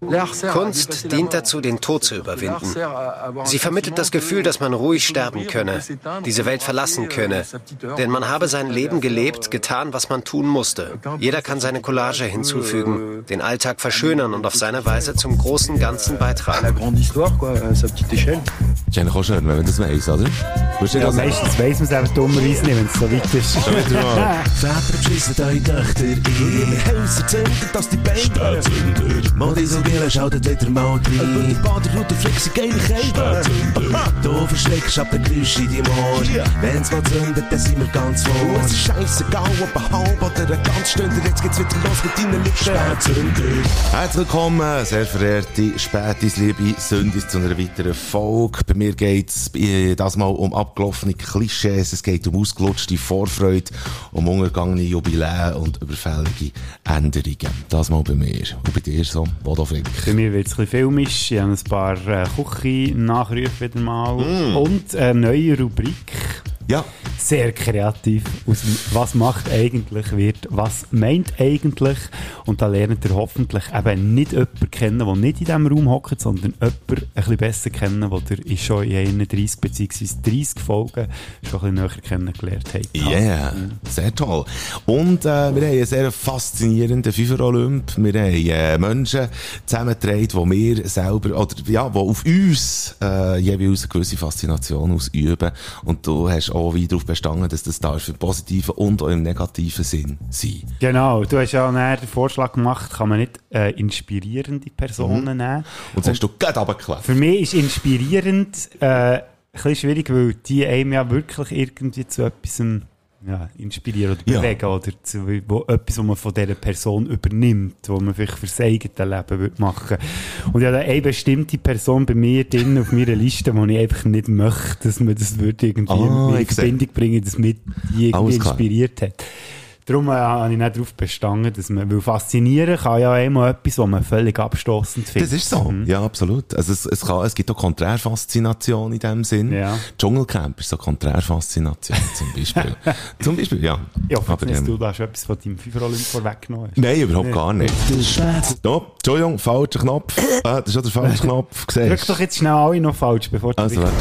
Kunst dient dazu, den Tod zu überwinden. Sie vermittelt das Gefühl, dass man ruhig sterben könne, diese Welt verlassen könne. Denn man habe sein Leben gelebt, getan, was man tun musste. Jeder kann seine Collage hinzufügen, den Alltag verschönern und auf seine Weise zum großen Ganzen beitragen. Ist eigentlich auch schön, wenn man das weiss, oder? Ja, meistens weiss man es einfach dummerweise nicht, wenn es so weit ist. Väter beschissen eure Töchter in Häuser zünden, dass die Beine Modeisogelen schaltet wieder mal rein Die Baderroute flexen geile Kälte Du verschreckst ab den Geräusch in deinem Ohr Wenn's mal zündet, dann sind wir ganz vor Es ist scheissegal, ob ein halb oder ein ganz Stunde Jetzt geht's wieder los mit deinen Lippen. Spätzünder Herzlich willkommen, sehr verehrte Spätis, liebe Sündis, zu einer weiteren Folge. Bei mir geht's äh, das mal um abgelaufene Klischees, es geht um ausgelutschte Vorfreude, um untergangene Jubiläen und überfällige Änderungen. Das mal bei mir. Und bei dir so, Bodo Frick. Bei mir wird es ein bisschen filmisch. Ich habe ein paar äh, Küche-Nachrufe wieder mal. Und eine neue Rubrik. Ja, Sehr kreativ. Aus Was macht eigentlich wird Was meint eigentlich? Und da lernt ihr hoffentlich eben nicht jemanden kennen, der nicht in diesem Raum hockt, sondern jemanden ein bisschen besser kennen, der ihr schon in 31 bzw. 30 Folgen schon ein bisschen näher kennengelernt habt. Yeah, sehr toll. Und äh, wir haben einen sehr faszinierenden FIFA-Olymp. Wir haben äh, Menschen zusammengetragen, die wir selber, oder ja, die auf uns äh, jeweils eine gewisse Faszination ausüben. Und du hast auch wie darauf bestanden, dass das darf im positiven und auch im negativen Sinn sein. Genau, du hast ja näher den Vorschlag gemacht, kann man nicht äh, inspirierende Personen nehmen. Und das hast du gerade runtergeklebt. Für mich ist inspirierend äh, ein bisschen schwierig, weil die einem ja wirklich irgendwie zu etwas ja, inspirieren oder Ja. bewegen oder zu, wo, etwas, was man von dieser Person übernimmt, wo man vielleicht für sein eigenes Leben würde machen Und da eine bestimmte Person bei mir drin auf meiner Liste, die ich einfach nicht möchte, dass man das würde irgendwie Ah, in. Verbindung bringen, dass mich die irgendwie inspiriert hat. Darum äh, habe ich nicht darauf bestanden, dass man, weil faszinieren kann ja einmal etwas, was man völlig abstoßend findet. Das ist so. Mhm. Ja, absolut. Also es, es, kann, es gibt auch Konträrfaszination in dem Sinn. Ja. Dschungelcamp ist so Konträrfaszination zum Beispiel. zum Beispiel, ja. Ja, aber ähm, du da schon etwas von deinem FIFA-Olymp vorweggenommen hast. Nein, überhaupt gar nicht. No, Entschuldigung, falscher Knopf. Äh, das ist schon der falsche Knopf. Drück Siehst doch jetzt schnell alle noch falsch, bevor du Also, richtig-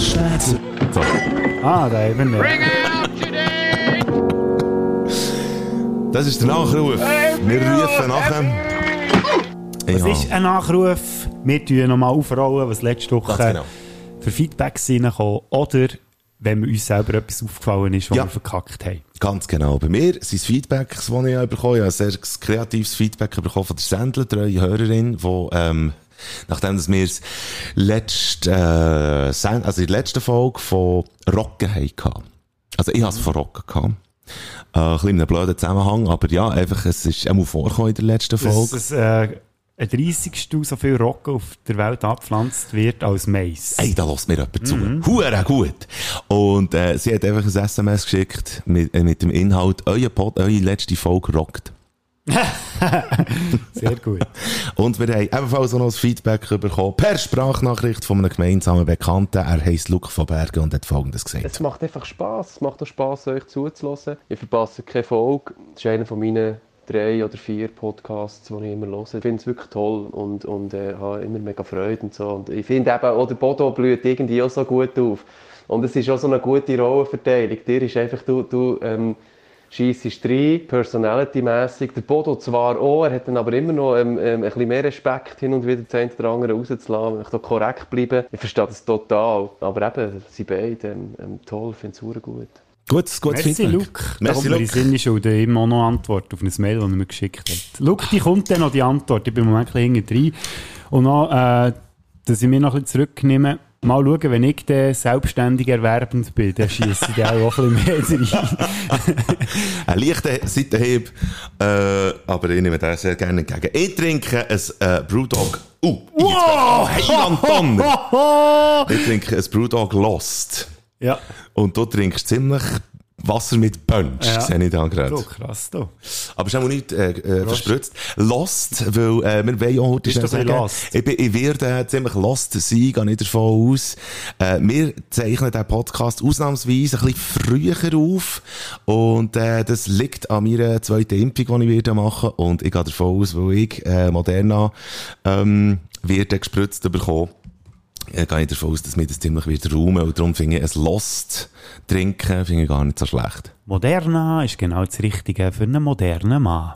Spätzünder so. Ah, da eben nicht. Das ist der Nachruf. Wir rufen nachher. Es Ja. ist ein Nachruf. Wir tun nochmal aufrollen, was letzte Woche genau. für Feedbacks reinkommen. Oder wenn uns selber etwas aufgefallen ist, was Ja. wir verkackt haben. Ganz genau. Bei mir sind es Feedbacks, die ich bekommen habe. Ich habe ein sehr kreatives Feedback bekommen von der Sendler, treue Hörerin, die, ähm, nachdem dass wir es letzte, äh, Sen- also in der letzten Folge von Rocken hatten. Also ich habe es von Rocken gehabt. Äh, ein bisschen in einem blöden Zusammenhang, aber ja, einfach, es ist einmal vorgekommen in der letzten Dass Folge. es äh, ein 30. so viel Rocken auf der Welt abgepflanzt wird als Mais. Ey, da lässt mir jemand zu. Hure gut. Und äh, sie hat einfach ein SMS geschickt mit, äh, mit dem Inhalt, euer Pod, eure letzte Folge rockt. Sehr gut. Und wir haben ebenfalls auch noch das Feedback bekommen per Sprachnachricht von einem gemeinsamen Bekannten. Er heisst Luke von Bergen und hat folgendes gesagt. Es macht einfach Spaß. Es macht auch Spaß, euch zuzulassen. Ich verpasse keine Folge. Das ist einer von meinen drei oder vier Podcasts, die ich immer höre. Ich finde es wirklich toll und, und äh, habe immer mega Freude und so. Und ich finde eben, auch der Bodo blüht irgendwie auch so gut auf. Und es ist auch so eine gute Rollenverteilung. Dir ist einfach, du, du ähm, schießt rein, personality-mässig. Der Bodo zwar auch, er hat dann aber immer noch ähm, ähm, ein bisschen mehr Respekt hin und wieder das eine oder andere rauszulassen, ich da korrekt bleiben. Ich verstehe das total. Aber eben, sie beide, ähm, ähm, toll, finde es super gut. Gutes, gutes Merci, Feedback. Luke. Merci, Luke. den Sinn, ich schulde ihm auch noch Antwort auf ein Mail, das er mir geschickt hat. Luke, die kommt dann noch die Antwort. Ich bin im Moment ein bisschen hinten drin. Und noch, äh, dass ich mich noch ein bisschen zurücknehme. Mal schauen, wenn ich dann selbstständig erwerbend bin, dann schiesse ich dann auch ein bisschen mehr rein. Ein leichter Seitenhieb, äh, aber ich nehme den sehr gerne entgegen. Ich trinke ein äh, Brewdog. Uh, wow! Heiland Donner! Ich trinke ein Brewdog Lost. ja. Und du trinkst ziemlich Wasser mit Punch, Ja. sehe ich da gerade. Du, krass, du. Aber es ist auch nicht äh, äh, verspritzt. Lost, weil äh, wir wollen auch heute schnell sagen, lost? ich, bin, ich werde ziemlich lost sein, gehe nicht davon aus. Äh, wir zeichnen den Podcast ausnahmsweise ein bisschen früher auf und äh, das liegt an meiner zweiten Impfung, die ich werde machen und ich gehe davon aus, weil ich äh, Moderna ähm, werde gespritzt bekommen. Äh, gehe ich davon aus, dass mir das ziemlich wieder räumen und darum finde ich ein Lost trinken finde ich gar nicht so schlecht. Moderna ist genau das Richtige für einen modernen Mann.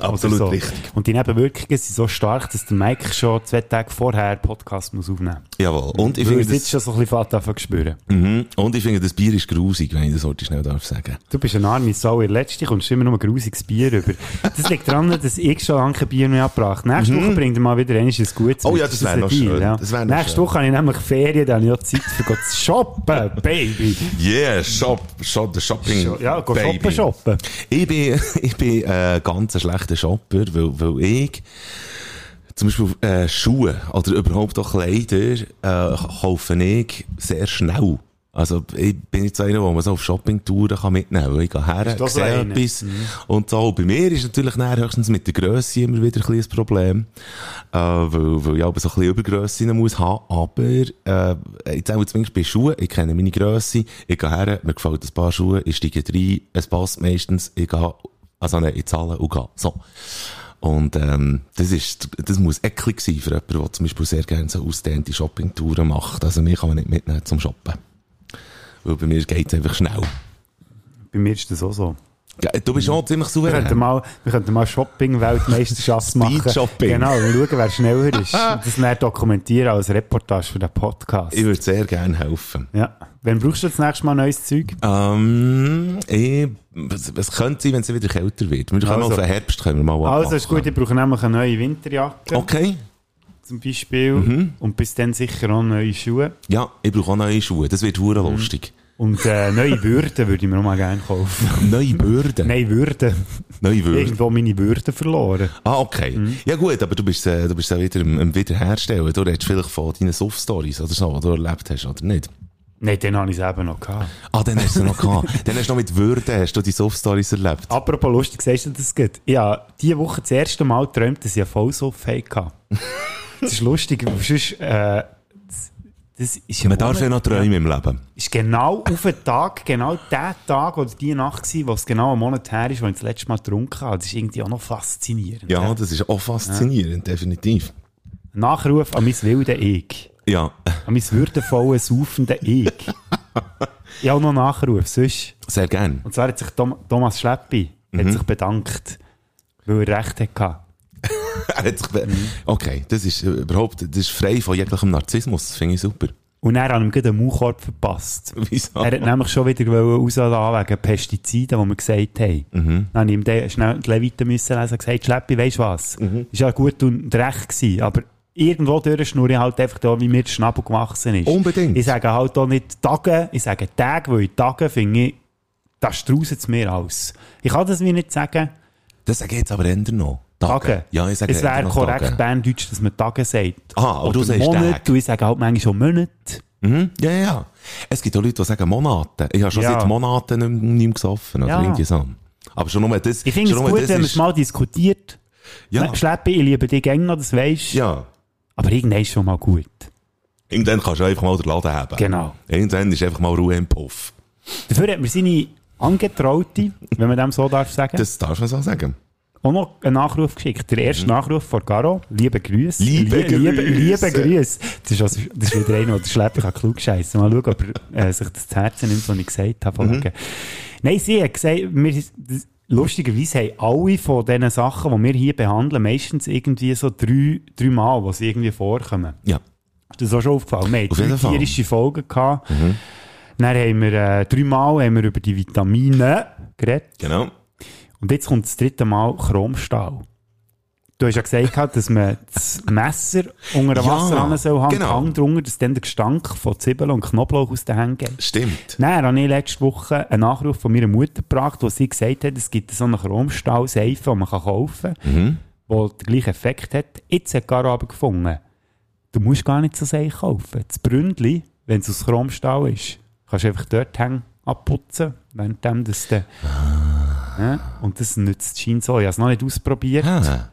Absolut so. richtig. Und die Nebenwirkungen sind so stark, dass der Mike schon zwei Tage vorher Podcast muss aufnehmen muss. Jawohl. Und ich finde er jetzt das, schon so ein bisschen Fahrt davon spüren. mhm. und ich finde das Bier ist grusig, wenn ich das heute schnell darf sagen. Du bist eine arme Sau. Ihr letzte kommst du immer nur grusiges Bier über. Das liegt daran, dass ich schon lange kein Bier mehr abgebracht Nächste Woche bringt er mal wieder ein gutes Mhm. Oh ja, das wär ist ein noch schön. Das wär noch Nächste schön. Woche habe ich nämlich Ferien, dann habe ich auch Zeit für zu shoppen, Baby. Yeah, shop, shop, the shopping. Scho- Ja, go baby. shoppen, shoppen. Ich bin, ich bin äh, ganz ein schlechter Shopper, weil, weil ich zum Beispiel äh, Schuhe oder überhaupt auch Kleider äh, kaufe ich sehr schnell. Also ich bin so einer, der man so auf Shoppingtouren kann mitnehmen kann. Ich gehe her, Ist das so sehe etwas und so. Bei mir ist natürlich dann höchstens mit der Grösse immer wieder ein kleines Problem, äh, weil, weil ich aber so ein bisschen Übergrösse muss haben. Aber äh, jetzt auch zumindest bei Schuhen, ich kenne meine Grösse, ich gehe her, mir gefällt ein paar Schuhe, ich steige rein, es passt meistens, ich gehe, also nein, ich zahle und gehe. So. Und ähm, das, ist, das muss eklig sein für jemanden, der zum Beispiel sehr gerne so ausdehnte Shoppingtouren macht. Also mich kann man nicht mitnehmen zum Shoppen. Weil bei mir geht es einfach schnell. Bei mir ist das auch so. Ja, du bist schon ziemlich Wir könnten souverän. mal, wir könnten mal Shopping-Weltmeisterschaft machen. Speed-Shopping. Genau, und schauen, wer schneller ist. Und das dann dokumentieren als Reportage für den Podcast. Ich würde sehr gerne helfen. Ja. Wann brauchst du das nächste Mal neues Zeug? Ähm, ich, was, was könnte sein, wenn es wieder kälter wird? Wir können Also. auf den Herbst können wir mal was Also, ist gut, ich brauche nämlich eine neue Winterjacke. Okay. Zum Beispiel. Mhm. Und bis dann sicher auch neue Schuhe. Ja, ich brauche auch neue Schuhe. Das wird hure Mhm. Und äh, neue Würden würde ich mir auch mal gerne kaufen. Neue Bürden. Nein, Würden. Neue Würde. Irgendwo meine Würden verloren. Ah, okay. Mhm. Ja gut, aber du bist, äh, du bist ja wieder im, im Wiederherstellen. Du redest vielleicht von deinen Soft-Stories oder so, die du erlebt hast, oder nicht? Nein, den habe ich es eben noch gehabt. Ah, dann hast du noch gehabt. dann hast du noch mit Würde, hast du die Soft-Stories erlebt. Apropos lustig, sagst du das gut? Ja, diese Woche das erste Mal geträumt, dass ich einen Vollsuff hatte. Das ist lustig, sonst, äh, das, ist ja Man darf ja noch träumen im Leben. ist genau auf den Tag, genau der Tag oder die Nacht gewesen, wo es genau einen Monat her ist, wo ich das letzte Mal getrunken habe. Das ist irgendwie auch noch faszinierend. Ja, das ist auch faszinierend, definitiv. Nachruf an mein wilde Ich. Ja, An mein würdevolle, saufende Ich. ich habe auch noch Nachruf, sonst. sehr gern. Und zwar hat sich Thomas Schleppi Mhm. hat sich bedankt, weil er recht hatte. Er hat sich be- Okay, das ist äh, überhaupt, das ist frei von jeglichem Narzissmus. Das finde ich super. Und er hat ihm gerade einen Maulkorb verpasst. Wieso? Er hat nämlich schon wieder rauslassen wegen Pestiziden, die wir gesagt haben. Mhm. Dann habe ich ihm den schnell die Levite müssen lesen und gesagt, Schleppi, weisst du was? Mhm. Ist ja gut und recht gewesen, aber irgendwo durch schnurre ich halt einfach da, wie mir der Schnabel gewachsen ist. Unbedingt. Ich sage halt auch nicht Tage, ich sage Tage, weil ich Tage finde ich, das strauset mir aus. Ich kann das wie nicht sagen, Das sage ich jetzt aber eher noch. Tage. Tage. Ja, ich sage es wäre korrekt. Berndeutsch, dass man Tage sagt. Ah, aber du Oder sagst Monat, Tage. und ich sage halt manchmal schon Monat. Mhm. Ja, ja, ja. Es gibt auch Leute, die sagen Monate. Ich habe schon Ja. seit Monaten nicht, nicht mehr gesoffen. Oder Ja. irgendwie so. Aber schon nur das. Ich finde es gut, wenn man es mal diskutiert. Ja. Schleppi, ich liebe dich gerne das weisst du. Ja. Aber irgendwann ist schon mal gut. Irgendwann kannst du einfach mal den Laden haben. Genau. Irgendwann ist einfach mal Ruhe im Puff. Dafür hat mir seine Angetraute, wenn man dem so darf sagen, Das darfst du so sagen. Auch noch einen Nachruf geschickt. Der erste Nachruf von Garo. Liebe Grüße. Mhm. Liebe Liebe, Grüße. liebe Grüße. Das ist, also, das ist wieder einer, der Schleppi kann klug scheißen. Mal schauen, ob er äh, sich das zu Herzen nimmt, was ich gesagt habe. Mhm. Nein, sie hat gesagt, wir, lustigerweise haben alle von diesen Sachen, die wir hier behandeln, meistens irgendwie so drei, drei Mal, sie irgendwie vorkommen. Ja. Ist das auch schon aufgefallen? Wir Auf tierische Folgen gehabt. Dann haben wir äh, dreimal haben wir über die Vitamine geredet. Genau. Und jetzt kommt das dritte Mal Chromstahl. Du hast ja gesagt, gehabt, dass man das Messer unter der Ja, Wasserhahn soll haben, genau. Hang drunter, dass dann der Gestank von Zwiebeln und Knoblauch aus den Händen geht. Stimmt. Dann habe ich letzte Woche einen Nachruf von meiner Mutter gebracht, wo sie gesagt hat, es gibt so eine Chromstahl-Seife, die man kaufen kann, Mhm. die den gleichen Effekt hat. Jetzt hat Caro aber gefunden, du musst gar nicht so Seife kaufen. Das Bründli, wenn es aus Chromstahl ist, kannst du einfach dort hängen abputzen, währenddem das dann... Ah. Ja, und das nützt scheint so. Ich habe es noch nicht ausprobiert. Ah.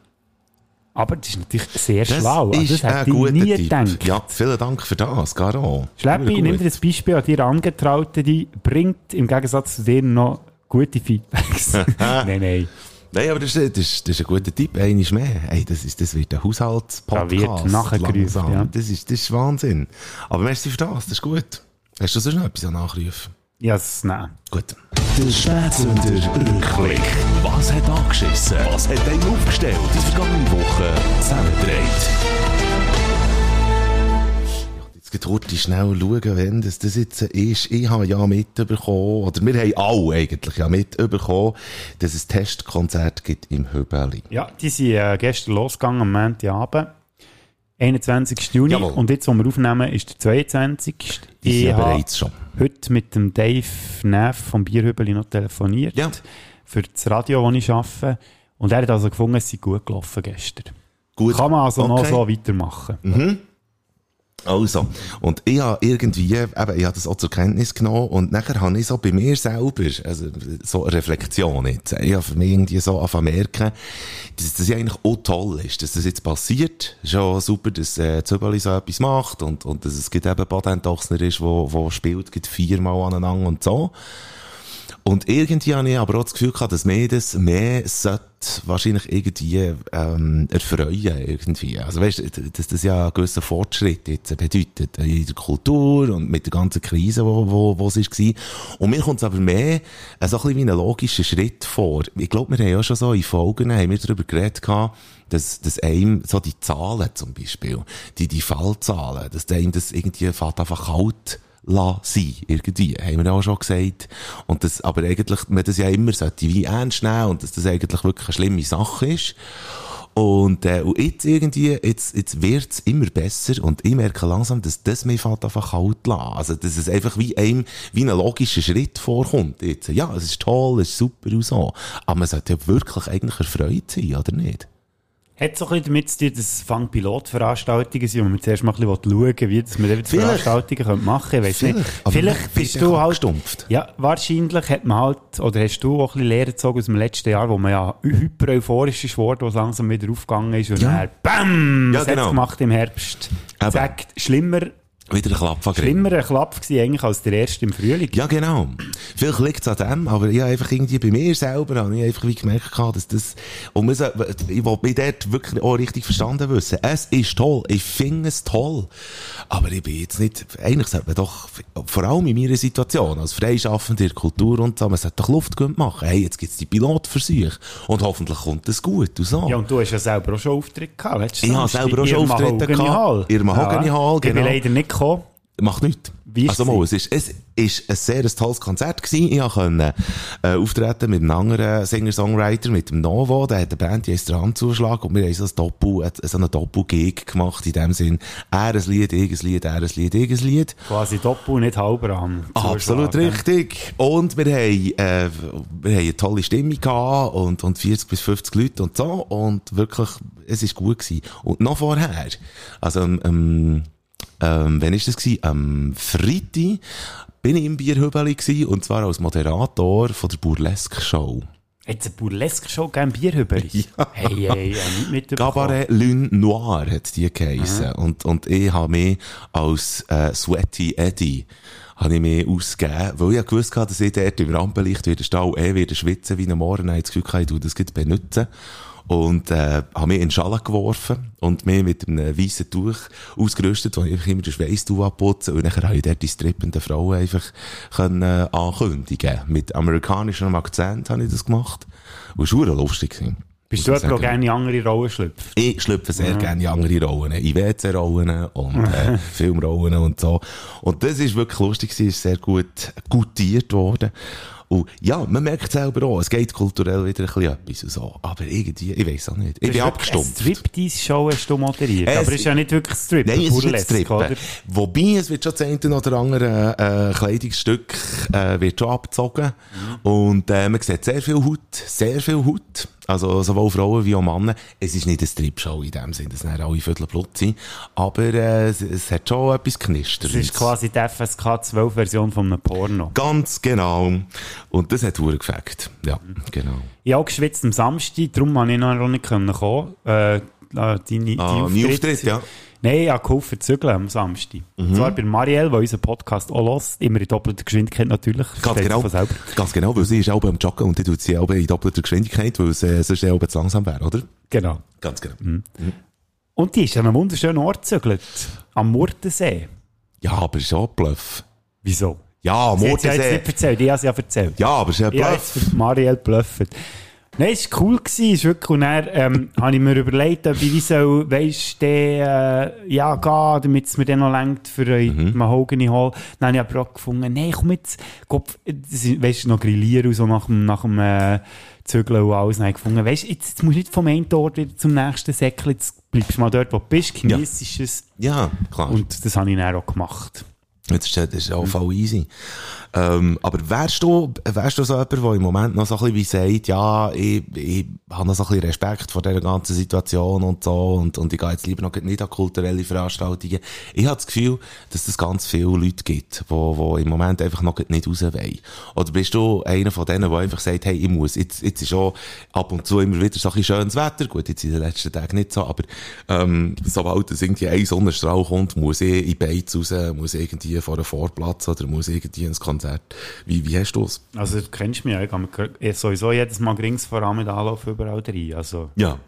Aber das ist natürlich sehr das schlau. Also, das hätte ich nie Tipp. gedacht. Ja, vielen Dank für das, Garo. Schleppi, nimm dir das Beispiel an dir Angetraute, die bringt im Gegensatz zu dir noch gute Feedbacks. nein, nein. Nein, aber das ist, das ist, das ist ein guter Tipp. Eines mehr. Hey, das, ist, das wird ein Haushaltspodcast. Da wird nachgerufen, ja. Das ist, das ist Wahnsinn. Aber merci für das, das ist gut. Hast du sonst noch etwas nachrufen? Ja, nein. Gut. Der Spätsünder Rückblick. Was hat angeschissen? Was hat einen aufgestellt? Die vergangene Woche zusammengedreht. Jetzt heute schnell schauen, wenn das, das jetzt ist. Ich habe ja mitbekommen, oder wir haben alle eigentlich ja mitbekommen, dass es Testkonzert gibt im Höbeli. Ja, die sind äh, gestern losgegangen am Montagabend. 21. Juni. Jawohl. Und jetzt, wo wir aufnehmen, ist der 22. Die sind bereits schon. heute mit dem Dave Neff vom Bierhübeli noch telefoniert. Ja. Für das Radio, das ich arbeite. Und er hat also gefunden, es sei gut gelaufen gestern. Gut. Kann man also okay. noch so weitermachen. Mhm. Also, und ich habe irgendwie, eben, ich habe das auch zur Kenntnis genommen und nachher habe ich so bei mir selber, also so eine Reflexion jetzt, ich habe für mich irgendwie so angefangen merken, dass das eigentlich auch toll ist, dass das jetzt passiert. Ja super, dass äh, Zöbeli so etwas macht und, und dass es gibt eben Patentochsner ist, wo, wo spielt, gibt viermal aneinander und so. Und irgendwie habe ich aber auch das Gefühl gehabt, dass mir das mehr sollte wahrscheinlich irgendwie ähm, erfreuen irgendwie. Also weißt, dass das ja einen gewissen Fortschritt jetzt bedeutet in der Kultur und mit der ganzen Krise, wo, wo, wo es war. Und mir kommt es aber mehr äh, so ein bisschen wie ein logischer Schritt vor. Ich glaube, wir haben ja schon so in Folgen haben wir darüber geredet gehabt, dass, dass einem so die Zahlen zum Beispiel, die, die Fallzahlen, dass einem das irgendwie fast einfach kalt sein, irgendwie, haben wir auch schon gesagt. Und das, aber eigentlich, man das ja immer sollte wie ernst nehmen und dass das eigentlich wirklich eine schlimme Sache ist. Und, äh, und jetzt irgendwie, jetzt, jetzt wird's immer besser und ich merke langsam, dass das mir fast einfach kalt lassen. Also, dass es einfach wie einem, wie ein logischer Schritt vorkommt. Jetzt, ja, es ist toll, es ist super und so. Aber man sollte ja wirklich eigentlich erfreut sein, oder nicht? Hat so ein bisschen damit zu tun, dass es Fang Pilotveranstaltungen sind, wo man zuerst mal ein bisschen schauen wie dass man eben Veranstaltungen machen. Ich Vielleicht, Vielleicht bist du halt... Gestumpft. Ja, wahrscheinlich hat man halt, oder hast du auch ein bisschen Lehre gezogen aus dem letzten Jahr, wo man ja hyper euphorisch ist worden, wo es langsam wieder aufgegangen ist und ja. dann BAM! Ja, genau. gemacht im Herbst. Zack, schlimmer wieder ein Klapp von Schlimmer ein Klapp eigentlich als der erste im Frühling. Ja, genau. Vielleicht liegt es an dem, aber ich habe einfach irgendwie bei mir selber, habe ich einfach wie gemerkt, dass das, und muss, ich will mich dort wirklich auch richtig verstanden wissen. Es ist toll. Ich finde es toll. Aber ich bin jetzt nicht, eigentlich sollte man doch, vor allem in meiner Situation, als Freischaffender Kultur und so, man sollte doch Luft machen. Hey, jetzt gibt es die Pilotversuche. Und hoffentlich kommt es gut und so. Ja, und du hast ja selber auch schon Auftritte gehabt. Ich habe selber auch schon Auftritte gehabt. In Mahogany Hall, genau. Ich bin leider nicht gekommen. Macht nichts. Wie also mal, es ist, es ist ein sehr tolles Konzert gewesen. Ich konnte äh, auftreten mit einem anderen Singer-Songwriter, mit dem Novo. Der hat eine Band, die heißt der Handzuschlag. Und wir haben so ein Doppel, so einen Doppel-Gig gemacht, in dem Sinn, er ein Lied, ich ein Lied, er ein Lied, ich ein Lied. Quasi Doppel, nicht halber an. Absolut richtig. Und wir haben, äh, wir haben eine tolle Stimmung gehabt und, und 40 bis 50 Leute und so. Und wirklich, es ist gut gewesen. Und noch vorher, also, ähm, ähm, wann ist das gewesen? Am Freitag bin ich im Bierhübeli gewesen, und zwar als Moderator von der Burlesque-Show. Jetzt eine Burlesque-Show gegeben, Bierhübeli? Ja. Hey, hey, hey, nicht mit Cabaret Lune Noir hat die geheissen. Und, und ich habe mich als äh, Sweaty Eddie habe ich mich ausgegeben, weil ich gewusst hatte, dass ich dort im Rampenlicht wieder stehe, eh wieder schwitzen wie ein Morgen, ich das Gefühl, ich das benutzen und äh, habe mich in Schale geworfen und mich mit einem weißen Tuch ausgerüstet, wo ich einfach immer den Schweiß abputzen und dann habe ich dort die strippenden Frauen einfach können, äh, ankündigen. Mit amerikanischem Akzent habe ich das gemacht. Und es war lustig. Bist du jemand, der gerne in andere Rollen schlüpft? Ich schlüpfe sehr ja. gerne in andere Rollen. In WC-Rollen und äh, Filmrollen und so. Und das ist wirklich lustig, ist sehr gut gutiert worden. Und ja, man merkt selber auch, es geht kulturell wieder ein bisschen etwas und so. Aber irgendwie, ich weiß auch nicht. Ich bin abgestumpft. Striptease-Show hast du moderiert. Es aber es ist ja nicht wirklich Strip. Nein, es ist nicht Strip. Wobei, es wird schon das eine oder andere äh, Kleidungsstück äh, wird schon abgezogen. Mhm. Und äh, man sieht sehr viel Haut, sehr viel Haut. Also sowohl Frauen wie auch Männer. Es ist nicht eine Stripshow in dem Sinne, dass dann alle Viertel Blut sind. Aber äh, es, es hat schon etwas knistert. Das ist quasi die FSK 12 Version von einem Porno. Ganz genau. Und das hat Uhr gefällt. Ja, genau. Ich habe geschwitzt am Samstag, darum konnte ich noch nicht kommen. Äh, deine, die Ah, mein Auftritt, ja. Nein, ich habe geholfen zügeln am Samstag. Mhm. Und zwar bei Marielle, die unseren Podcast auch hört. Immer in doppelter Geschwindigkeit natürlich. Ganz genau. Ganz genau, weil sie ist auch am Joggen und die tut sie auch in doppelter Geschwindigkeit, weil es äh, sonst auch zu langsam wäre, oder? Genau. Ganz genau. Und die ist an einem wunderschönen Ort gezügelt. Am Murtensee. Ja, aber es ist auch ein Bluff. Wieso? Ja, Sie hat ja jetzt Mordensee. nicht erzählt, ich habe es ja erzählt. Ja, aber es ist ein Ich habe Bluff. für Marielle bluffet. Nein, es war cool. Gewesen, ist wirklich, und dann ähm, habe ich mir überlegt, ob ich wie soll, weisst du, äh, ja, gehen, damit es mir dann noch längt für mhm. Mahogany Hall. Dann habe ich aber auch gefunden, nein, komm jetzt, ist, weisst du, noch grillieren und so nach dem, nach dem äh, Zügeln und alles. Dann habe ich gefunden, weisst du, jetzt, jetzt musst du nicht vom einen Ort wieder zum nächsten Säckchen, jetzt bleibst du mal dort, wo du bist, genießt es. Ja, klar. Und das habe ich dann auch gemacht. Jetzt ist, das auch voll easy. Ähm, aber wärst du, wärst du so jemand, der im Moment noch so ein bisschen wie sagt, ja, ich, ich habe noch so ein bisschen Respekt vor dieser ganzen Situation und so und, und ich gehe jetzt lieber noch nicht an kulturelle Veranstaltungen. Ich habe das Gefühl, dass es ganz viele Leute gibt, die, die im Moment einfach noch nicht raus wollen. Oder bist du einer von denen, der einfach sagt, hey, ich muss, jetzt, jetzt ist auch ab und zu immer wieder so ein bisschen schönes Wetter, gut, jetzt in den letzten Tagen nicht so, aber ähm, sobald es irgendwie ein Sonnenstrahl kommt, muss ich in Beiz raus, muss irgendwie vor einem Vorplatz oder muss irgendwie ins Konzert. Wie, wie hast du es? Also, du kennst mich ja, ich sowieso jedes Mal rings voran mit Anlauf überall rein. Also, Ja.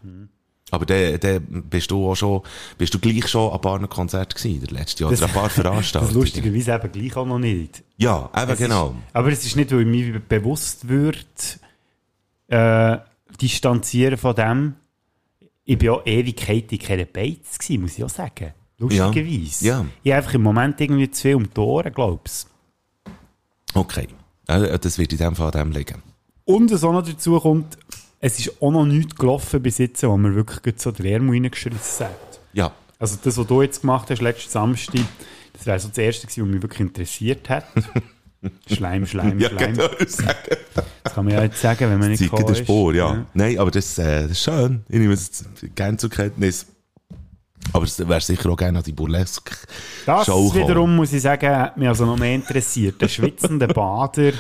Aber der, der bist du auch schon, bist du gleich schon an ein paar Konzerten gewesen, der letzte Jahr, oder an ein paar das Veranstaltungen? lustigerweise eben gleich auch noch nicht. Ja, eben Es genau. Ist, aber es ist nicht, weil ich mir bewusst würde, äh, distanzieren von dem. Ich bin auch Ewigkeit in keiner Beiz muss ich auch sagen. Lustigerweise. Ja. Ja. Ich habe einfach im Moment irgendwie zu viel um die Ohren, glaub's. Okay. Das wird in dem Fall dem liegen. Und was auch noch dazu kommt, es ist auch noch nichts gelaufen bis jetzt, wo man wirklich so den Ärmel reingeschrissen hat. Ja. Also das, was du jetzt gemacht hast, letzten Samstag, das wäre so das Erste gewesen, was mich wirklich interessiert hat. Schleim, Schleim, Ja, Schleim. genau. Das kann man ja jetzt sagen, wenn man nicht Zeige gekommen der. Spur, ja. Nein, aber das, äh, das ist schön. Ich nehme es gerne zur Kenntnis. Aber es wäre sicher auch gerne an die Burlesque Das Show kommen. wiederum, muss ich sagen, hat mich also noch mehr interessiert. Der schwitzende Bader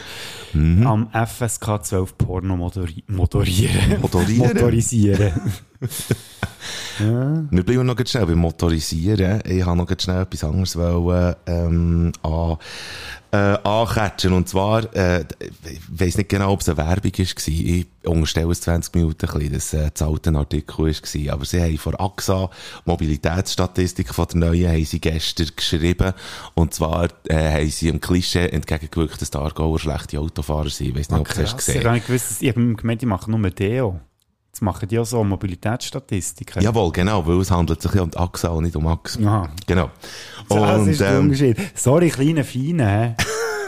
Mhm. am FSK 12 Porno moderi moderieren. Motorisieren? Motorisieren. Wir bleiben noch schnell beim Motorisieren. Ich habe noch schnell etwas anderes wollen, ähm, an, äh, ankatschen. Und zwar, äh, ich weiss nicht genau, ob es eine Werbung war. Ich unterstelle es 20 Minuten ein bisschen, dass äh, das alte Artikel war. Aber sie haben von AXA Mobilitätsstatistik von der neuen haben sie gestern geschrieben. Und zwar äh, haben sie dem Klischee entgegengewirkt, dass die Aargauer schlechte Autofahrer sind. Ich weiss nicht, ob du hast ich gesehen habe nicht gewusst, dass ich habe gemeint, die machen nur Deo. Jetzt machen die auch so Mobilitätsstatistiken. Jawohl, genau, weil es handelt sich ja um die AXA und nicht um AXA. Aha. Genau. das ist der ähm. Sorry, kleine Feine.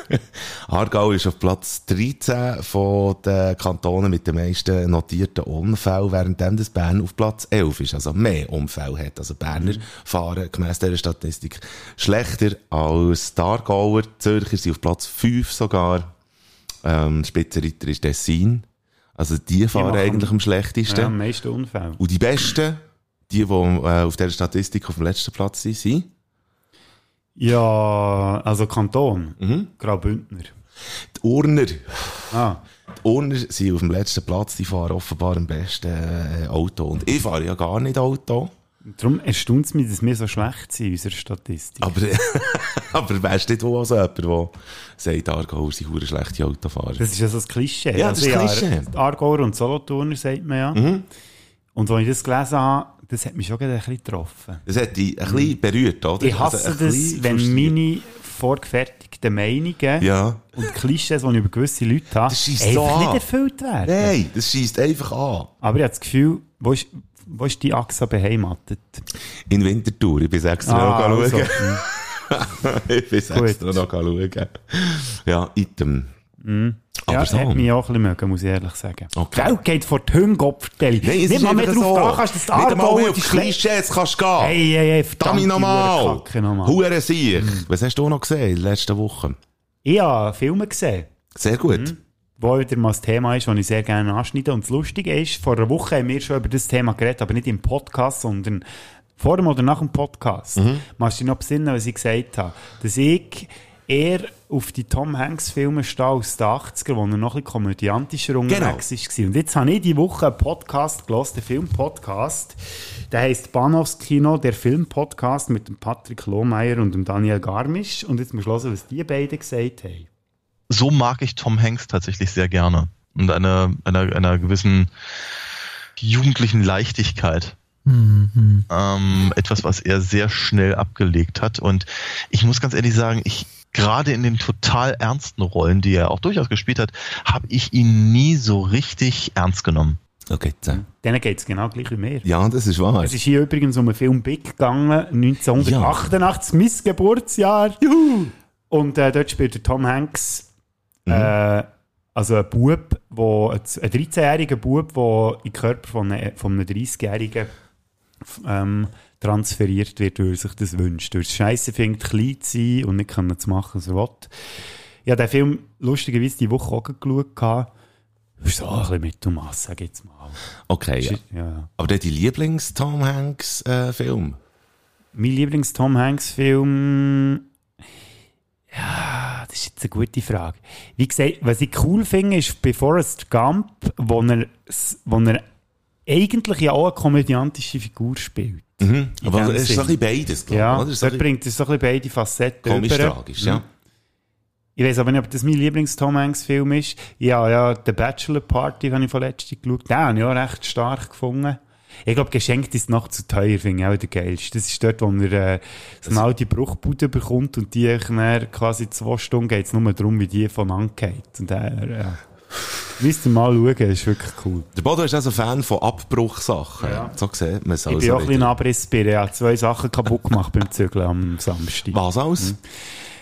Aargau ist auf Platz 13 von den Kantonen mit den meisten notierten Unfällen, während das Bern auf Platz 11 ist, also mehr Unfälle hat. Also Berner fahren gemäss dieser Statistik schlechter als die Aargauer. Die Zürcher sind auf Platz 5 sogar. Ähm, Spitzenreiter ist Tessin. Also die fahren machen- eigentlich am schlechtesten. Ja, am meisten Unfälle. Und die Besten, die, die äh, auf dieser Statistik auf dem letzten Platz sind, sind Ja, also Kanton. Mhm. Graubündner. die Urner. Ah, Die Urner sind auf dem letzten Platz, die fahren offenbar am besten äh, Auto. Und ich fahre ja gar nicht Auto. Darum erstaunt es mich, dass wir so schlecht sind in unserer Statistik. Aber, aber wärst du nicht auch so jemand, der sagt, Aargauer sind hure schlechte Autofahrer? Das ist ja so das Klischee. Ja, das ist ja, Klischee. Mhm. Aargauer und Solothurner sagt man ja. Und als ich das gelesen habe, das hat mich schon ein bisschen getroffen. Das hat dich ein bisschen berührt, oder? Ich hasse Also ein das, wenn meine vorgefertigten Meinungen Ja. und Klischees, die ich über gewisse Leute habe, Das so einfach an. nicht erfüllt werden. Nein, das schießt einfach an. Aber ich habe das Gefühl, wo ist, wo ist die AXA beheimatet? In Winterthur, ich bin extra Ah, noch also. schauen. ich bin extra noch schauen. Ja, Item. Aber ja, so. hat mich auch ein bisschen mögen, muss ich ehrlich sagen. Okay. Geld geht vor die Hüngopfverteilung. Nein, es Nicht mal mehr drauf so. da kannst, einmal Aargauer mehr auf die schlecht... Klischees kannst du gehen. Hey, hey, hey, Damit verdammte nochmal. Hure sich. Was hast du noch gesehen in den letzten Wochen? Ich habe Filme gesehen. Sehr gut. Wo wieder mal das Thema ist, das ich sehr gerne anschneide. Und das Lustige ist, vor einer Woche haben wir schon über das Thema geredet, aber nicht im Podcast, sondern vor dem oder nach dem Podcast. Mhm. Machst du dich noch besinnen, was ich gesagt habe? Dass ich eher auf die Tom Hanks Filme stehe aus den 80er, wo er noch ein bisschen komödiantischer unterwegs genau. war. Und jetzt habe ich die Woche einen Podcast gelesen, den Filmpodcast. Der heisst Bahnhofskino, der Filmpodcast mit dem Patrick Lohmeier und dem Daniel Garmisch. Und jetzt muss ich hören, was die beiden gesagt haben. So mag ich Tom Hanks tatsächlich sehr gerne. Und einer, einer, einer gewissen jugendlichen Leichtigkeit. Mhm. Ähm, etwas, was er sehr schnell abgelegt hat. Und ich muss ganz ehrlich sagen, ich, gerade in den total ernsten Rollen, die er auch durchaus gespielt hat, habe ich ihn nie so richtig ernst genommen. Okay, so. Denen geht es genau gleich wie mir. Ja, das ist wahr. Es ist hier übrigens um den Film Big gegangen, 1988, ja. mein Geburtsjahr. Juhu! Und äh, dort spielt Tom Hanks, mhm. äh, also ein Bub, wo, ein 13-jähriger Bub, der in den Körper von einem, von einem 30-jährigen ähm, transferiert wird, weil er sich das wünscht. Weil es scheiße findet, klein zu sein und nicht können zu machen, was er will. Ich habe den Film lustigerweise die Woche auch geschaut. So ein bisschen mit Thomas, sag jetzt mal. Okay, ja. ja. Aber der die Lieblings-Tom Hanks-Film? Äh, mein Lieblings-Tom Hanks-Film... Ja, das ist jetzt eine gute Frage. Wie gesagt, was ich cool finde, ist bei Forrest Gump, wo er, wo er eigentlich ja auch eine komödiantische Figur spielt. Mhm. Aber es ist so ein bisschen beides, glaube Ja, oder? So bringt es so ein bisschen beide Facetten Komisch-tragisch, ja. Mhm. Ich weiß aber nicht, ob das mein Lieblings-Tom Hanks-Film ist. Ja, ja, The Bachelor Party habe ich von letztem geschaut. Den habe ich auch recht stark gefunden. Ich glaube, geschenkt ist noch zu teuer, finde ich auch der geilste. Das ist dort, wo er äh, so eine alte Bruchbude bekommt und die dann quasi zwei Stunden geht es nur darum, wie die von angeht. Und er, ja. Müsst ihr mal schauen, ist wirklich cool. Der Bodo ist also Fan von Abbruchsachen. Ja. So sieht man es Ich bin auch ein bisschen Abrissbirne. Ich habe zwei Sachen kaputt gemacht beim Zügeln am Samstag. Was aus? Mhm.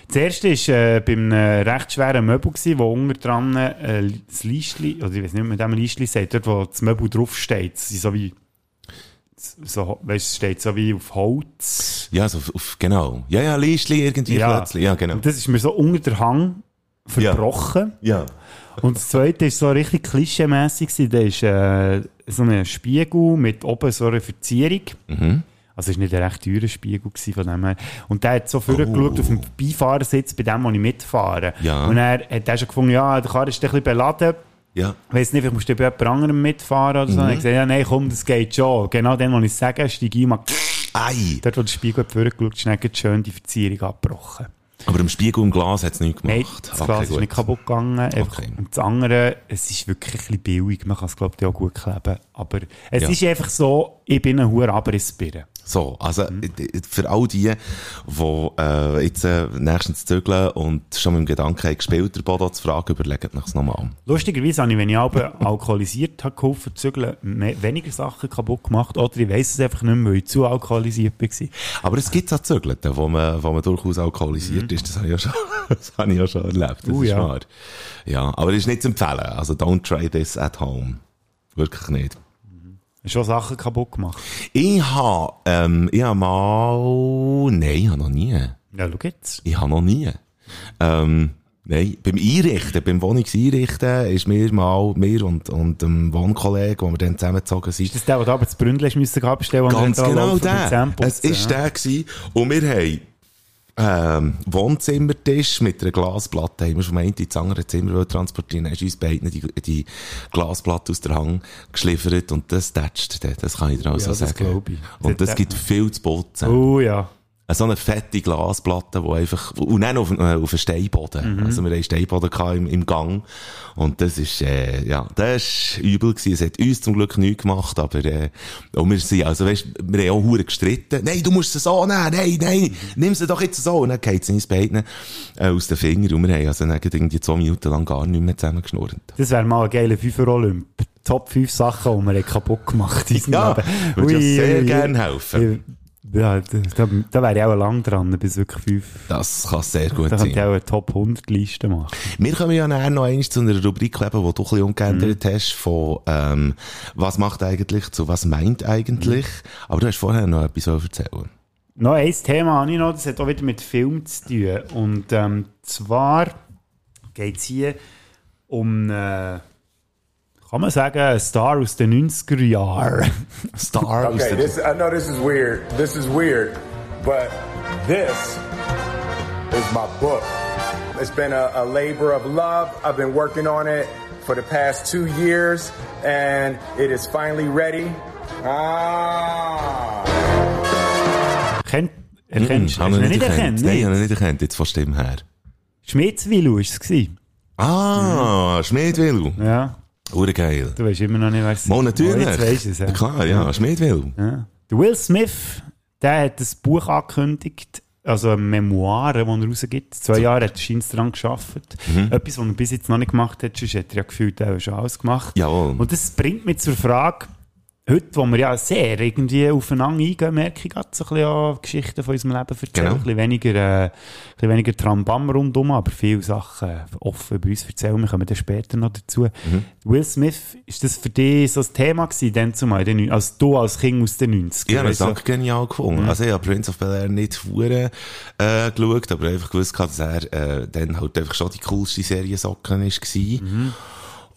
Das erste war äh, bei einem recht schweren Möbel, gewesen, wo unter dran äh, das Leistli, oder ich weiß nicht, mehr, mit dem Leistli sagt, dort, wo das Möbel draufsteht, so wie so, weißt, es steht so wie auf Holz. Ja, so auf, genau. Ja, ja, Leistli irgendwie ja. Ja, genau. Und das ist mir so unter der Hang verbrochen. Ja. ja. Und das zweite war so richtig klischeemässig. Da ist äh, so ein Spiegel mit oben so einer Verzierung. Mhm. Also es war nicht ein recht teurer Spiegel von dem her. Und der hat so vorgeschaut oh. auf dem Beifahrersitz, bei dem, wo ich mitfahre. Ja. Und er hat er schon gefunden, ja, der Karre ist ein bisschen beladen. Ja. Ich weiss nicht, ich muss bei jemand anderem mitfahren oder so. Mhm. Und ich gesagt, ja, nein, komm, das geht schon. Genau dann, wo ich sage, steige ich ein, Ei. Dort, wo der Spiegel vorgeschaut ist, ist schön die Verzierung abgebrochen. Aber im Spiegel und Glas hat es nichts gemacht? Nein, das Glas okay, ist nicht kaputt gegangen. Okay. Und das andere, es ist wirklich ein bisschen billig. Man kann es, glaube ich, auch gut kleben. Aber es ja. ist einfach so, ich bin ein hoher Abrissbirne. So, also mhm. für all die, die äh, jetzt äh, nächstens zügeln und schon mit dem Gedanken haben, gespielt, der Bodo zu fragen, überlegt euch das nochmal an. Lustigerweise habe ich, wenn ich aber alkoholisiert habe geholfen zu zügeln, weniger Sachen kaputt gemacht oder ich weiss es einfach nicht mehr, weil ich zu alkoholisiert war. Aber es gibt auch Zügeln, wo man, wo man durchaus alkoholisiert mhm. ist, das habe ich ja schon, das habe ich ja schon erlebt, das uh, ist ja. wahr. Ja, aber es ist nicht zu empfehlen, also don't try this at home. Wirklich nicht. Schon Sachen kaputt gemacht? Ich habe, ähm, ich habe mal, nein, ich habe noch nie. Ja, schau jetzt. Ich habe noch nie. Ähm, Nein, beim Einrichten, beim Wohnungseinrichten ist mir mal, mir und, und dem Wohnkollegen, wo wir dann zusammengezogen sind. Ist das der, der da aber das Bründel müssen abstellen Ganz genau der. Es ist ja. der gewesen. Und wir haben ähm, Wohnzimmertisch mit einer Glasplatte haben wir vom einen ins andere Zimmer transportieren. Dann hast du uns beiden die, die Glasplatte aus der Hang geschliffert und das tätscht. Das kann ich dir auch so sagen. Und das gibt viel zu putzen. Oh ja so eine fette Glasplatte, die einfach, und dann auf, äh, auf einen Steinboden. Mhm. Also wir hatten Steinboden im, im Gang. Und das ist, äh, ja, das ist übel gewesen. Es hat uns zum Glück nichts gemacht, aber, äh, und wir sind, also weißt, wir haben auch hure gestritten. Nein, du musst sie so nehmen. Nein, nein, nimm sie doch jetzt so. Und dann geht es uns beiden, äh, aus den Fingern. Und wir haben also dann irgendwie zwei Minuten lang gar nicht mehr zusammengeschnurrt. Das wäre mal ein geiler Fünfer-Olymp. Top 5 Sachen, die wir kaputt gemacht haben. Ja, würde ich sehr gerne helfen. Ja, da, da wäre ich auch lang dran, bis wirklich fünf. Das kann sehr gut da sein. Da könnte ich auch eine Top 100 Liste machen. Wir kommen ja nachher noch einmal zu einer Rubrik leben, die du ein bisschen umgeändert mhm. hast, von, ähm, was macht eigentlich zu was meint eigentlich. Mhm. Aber du hast vorher noch etwas erzählen. Noch ein Thema habe ich noch, das hat auch wieder mit Film zu tun. Und, ähm, zwar geht es hier um, äh, kann man sagen, ein Star aus den 90er Jahren. Star okay, this, I know this is weird. This is weird. But this is my book. It's been a, a labor of love. I've been working on it for the past two years, and it is finally ready. Ah. Kennt, erkennst? Hast du nicht erkannt? Nein, ich habe ihn nicht erkannt, jetzt von Stimme her. Schmitzwillu war es. Ah, Schmiedwillu. Ja, Urgeil. du weißt immer noch nicht, wer es ist. Mal natürlich. Jetzt weisst du es, ja. Klar, ja, Schmiedwillu. Ja. Der Will Smith, der hat ein Buch angekündigt, also eine Memoire, die er rausgibt. Zwei Jahre hat er scheinbar daran gearbeitet. Mhm. Etwas, was er bis jetzt noch nicht gemacht hat, sonst hat er ja gefühlt, er hat schon alles gemacht. Jawohl. Und das bringt mich zur Frage, heute, wo wir ja sehr irgendwie aufeinander eingehen, merke ich gerade so ein bisschen auch Geschichten von unserem Leben erzählen. Genau. Ein bisschen weniger, äh, ein bisschen weniger Trambam rundum, aber viele Sachen offen über uns erzählen. Wir kommen dann später noch dazu. Mhm. Will Smith, ist das für dich so ein Thema gewesen, dann zumal, den als du als Kind aus den 90ern? Ich habe du? sack genial gefunden. Also ich habe Prince of Bel-Air nicht hure äh, geschaut, aber einfach gewusst, dass er äh, dann halt einfach schon die coolste Serie Socken ist gewesen.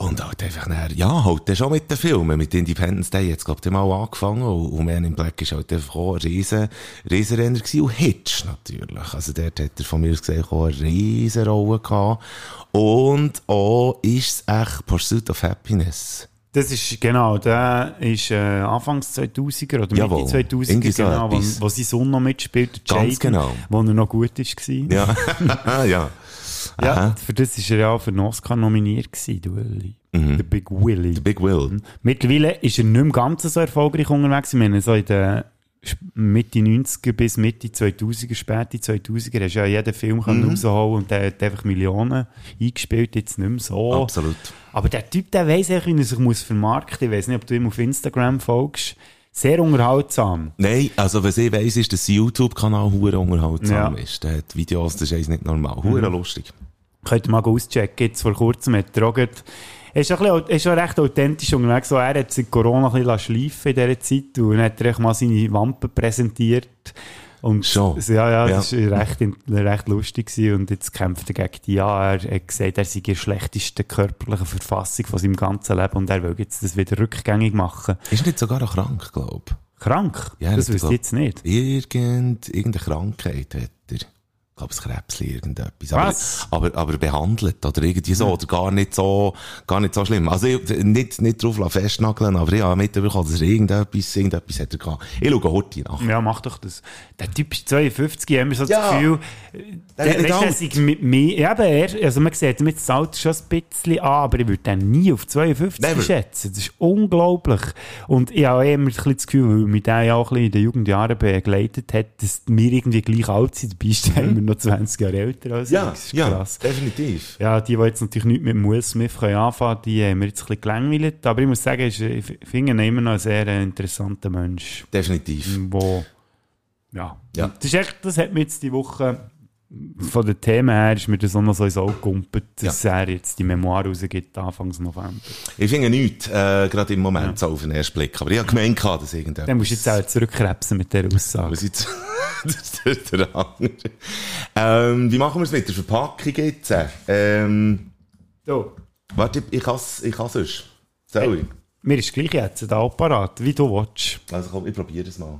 Und halt einfach nachher, ja, halt dann schon mit den Filmen, mit Independence Day jetzt, glaub ich, mal angefangen und, und Man in Black ist halt einfach auch ein riesen, riesen Renner gewesen und Hitch natürlich. Also dort hat er von mir gesehen auch eine riesen Rolle gehabt. Und auch ist es echt Pursuit of Happiness. Das ist, genau, der ist äh, Anfangs 2000er oder Mitte 2000er, irgendwie so genau, wo, wo sein Sohn noch mitspielt, Jaden, genau. wo er noch gut ist gewesen. Ja, ja. Ja, für das ist er ja auch für den Oscar nominiert gewesen, der Willy. Der Big Willy. The Big Will. Mittlerweile ist er nicht mehr ganz so erfolgreich unterwegs. Ich meine, so in den Mitte 90er bis Mitte 2000er, späte 2000er, hast du ja jeden Film können rausholen und der hat einfach Millionen eingespielt, jetzt nicht mehr so. Absolut. Aber der Typ, der weiss eigentlich, wie er sich muss vermarkten muss. Ich weiss nicht, ob du ihm auf Instagram folgst. Sehr unterhaltsam. Nein, also was ich weiss, ist, dass sein YouTube-Kanal hure unterhaltsam Ja. ist. Der hat Videos, das ist nicht normal. Hure lustig. Könnt ihr mal auschecken. Jetzt vor kurzem hat er auch er ist, ein bisschen, er ist schon recht authentisch unterwegs. So, er hat seit Corona ein bisschen schleifen in dieser Zeit und dann hat er echt mal seine Wampen präsentiert. Und Schon. Ja, ja, Ja. das war recht, recht lustig gewesen. und jetzt kämpft er gegen die Ja. Er hat gesagt, er sei in der schlechtesten körperlichen Verfassung von seinem ganzen Leben und er will jetzt das wieder rückgängig machen. Ist nicht sogar auch krank, glaube Krank? Ja, das ich wüsste ich jetzt nicht. ich. Irgend, irgendeine Krankheit hat er. Ich glaube, ein Krebsli, irgendetwas. Was? Aber, aber, aber behandelt, oder irgendwie so, oder gar nicht so, gar nicht so schlimm. Also, ich, nicht, nicht drauf festnageln, aber ich habe mitbekommen, dass er irgendetwas, irgendetwas hat er gehabt. Ich schaue heute nach. Ja, mach doch das. Der Typ ist 52, haben wir so Ja. das Gefühl, Der der, weißt, der sei mit mir, ja, aber er, also man sieht mit das Alter schon ein bisschen an, aber ich würde den nie auf 52 Never. schätzen. Das ist unglaublich. Und ich habe immer ein bisschen das Gefühl, weil mich der ja auch ein bisschen in den Jugendjahren begleitet hat, dass wir irgendwie gleich alt sind. Dabei ist immer noch 20 Jahre älter als ich. Das ist krass. definitiv. Ja, die, die jetzt natürlich nicht mit Will Smith anfangen die haben mir jetzt ein bisschen gelangweilt. Aber ich muss sagen, ist, ich finde ihn immer noch ein sehr interessanter Mensch Definitiv. wo ja, Ja. Das, ist echt, das hat mir jetzt die Woche von den Themen her ist mir das auch noch so ins Auge gegumpelt, dass er jetzt die Memoir rausgibt, Anfang November. Ich finde nichts, äh, gerade im Moment so auf den ersten Blick. Aber ich habe gemeint, dass irgendetwas... Dann musst du jetzt auch zurückkrebsen mit dieser Aussage. Was jetzt? das ist der andere. Ähm, wie machen wir es mit der Verpackung jetzt? Ähm, So, warte, ich kann es ich kann's sonst. Sorry. mir ist gleich jetzt der Apparat, wie du willst. Also komm, ich probiere es mal.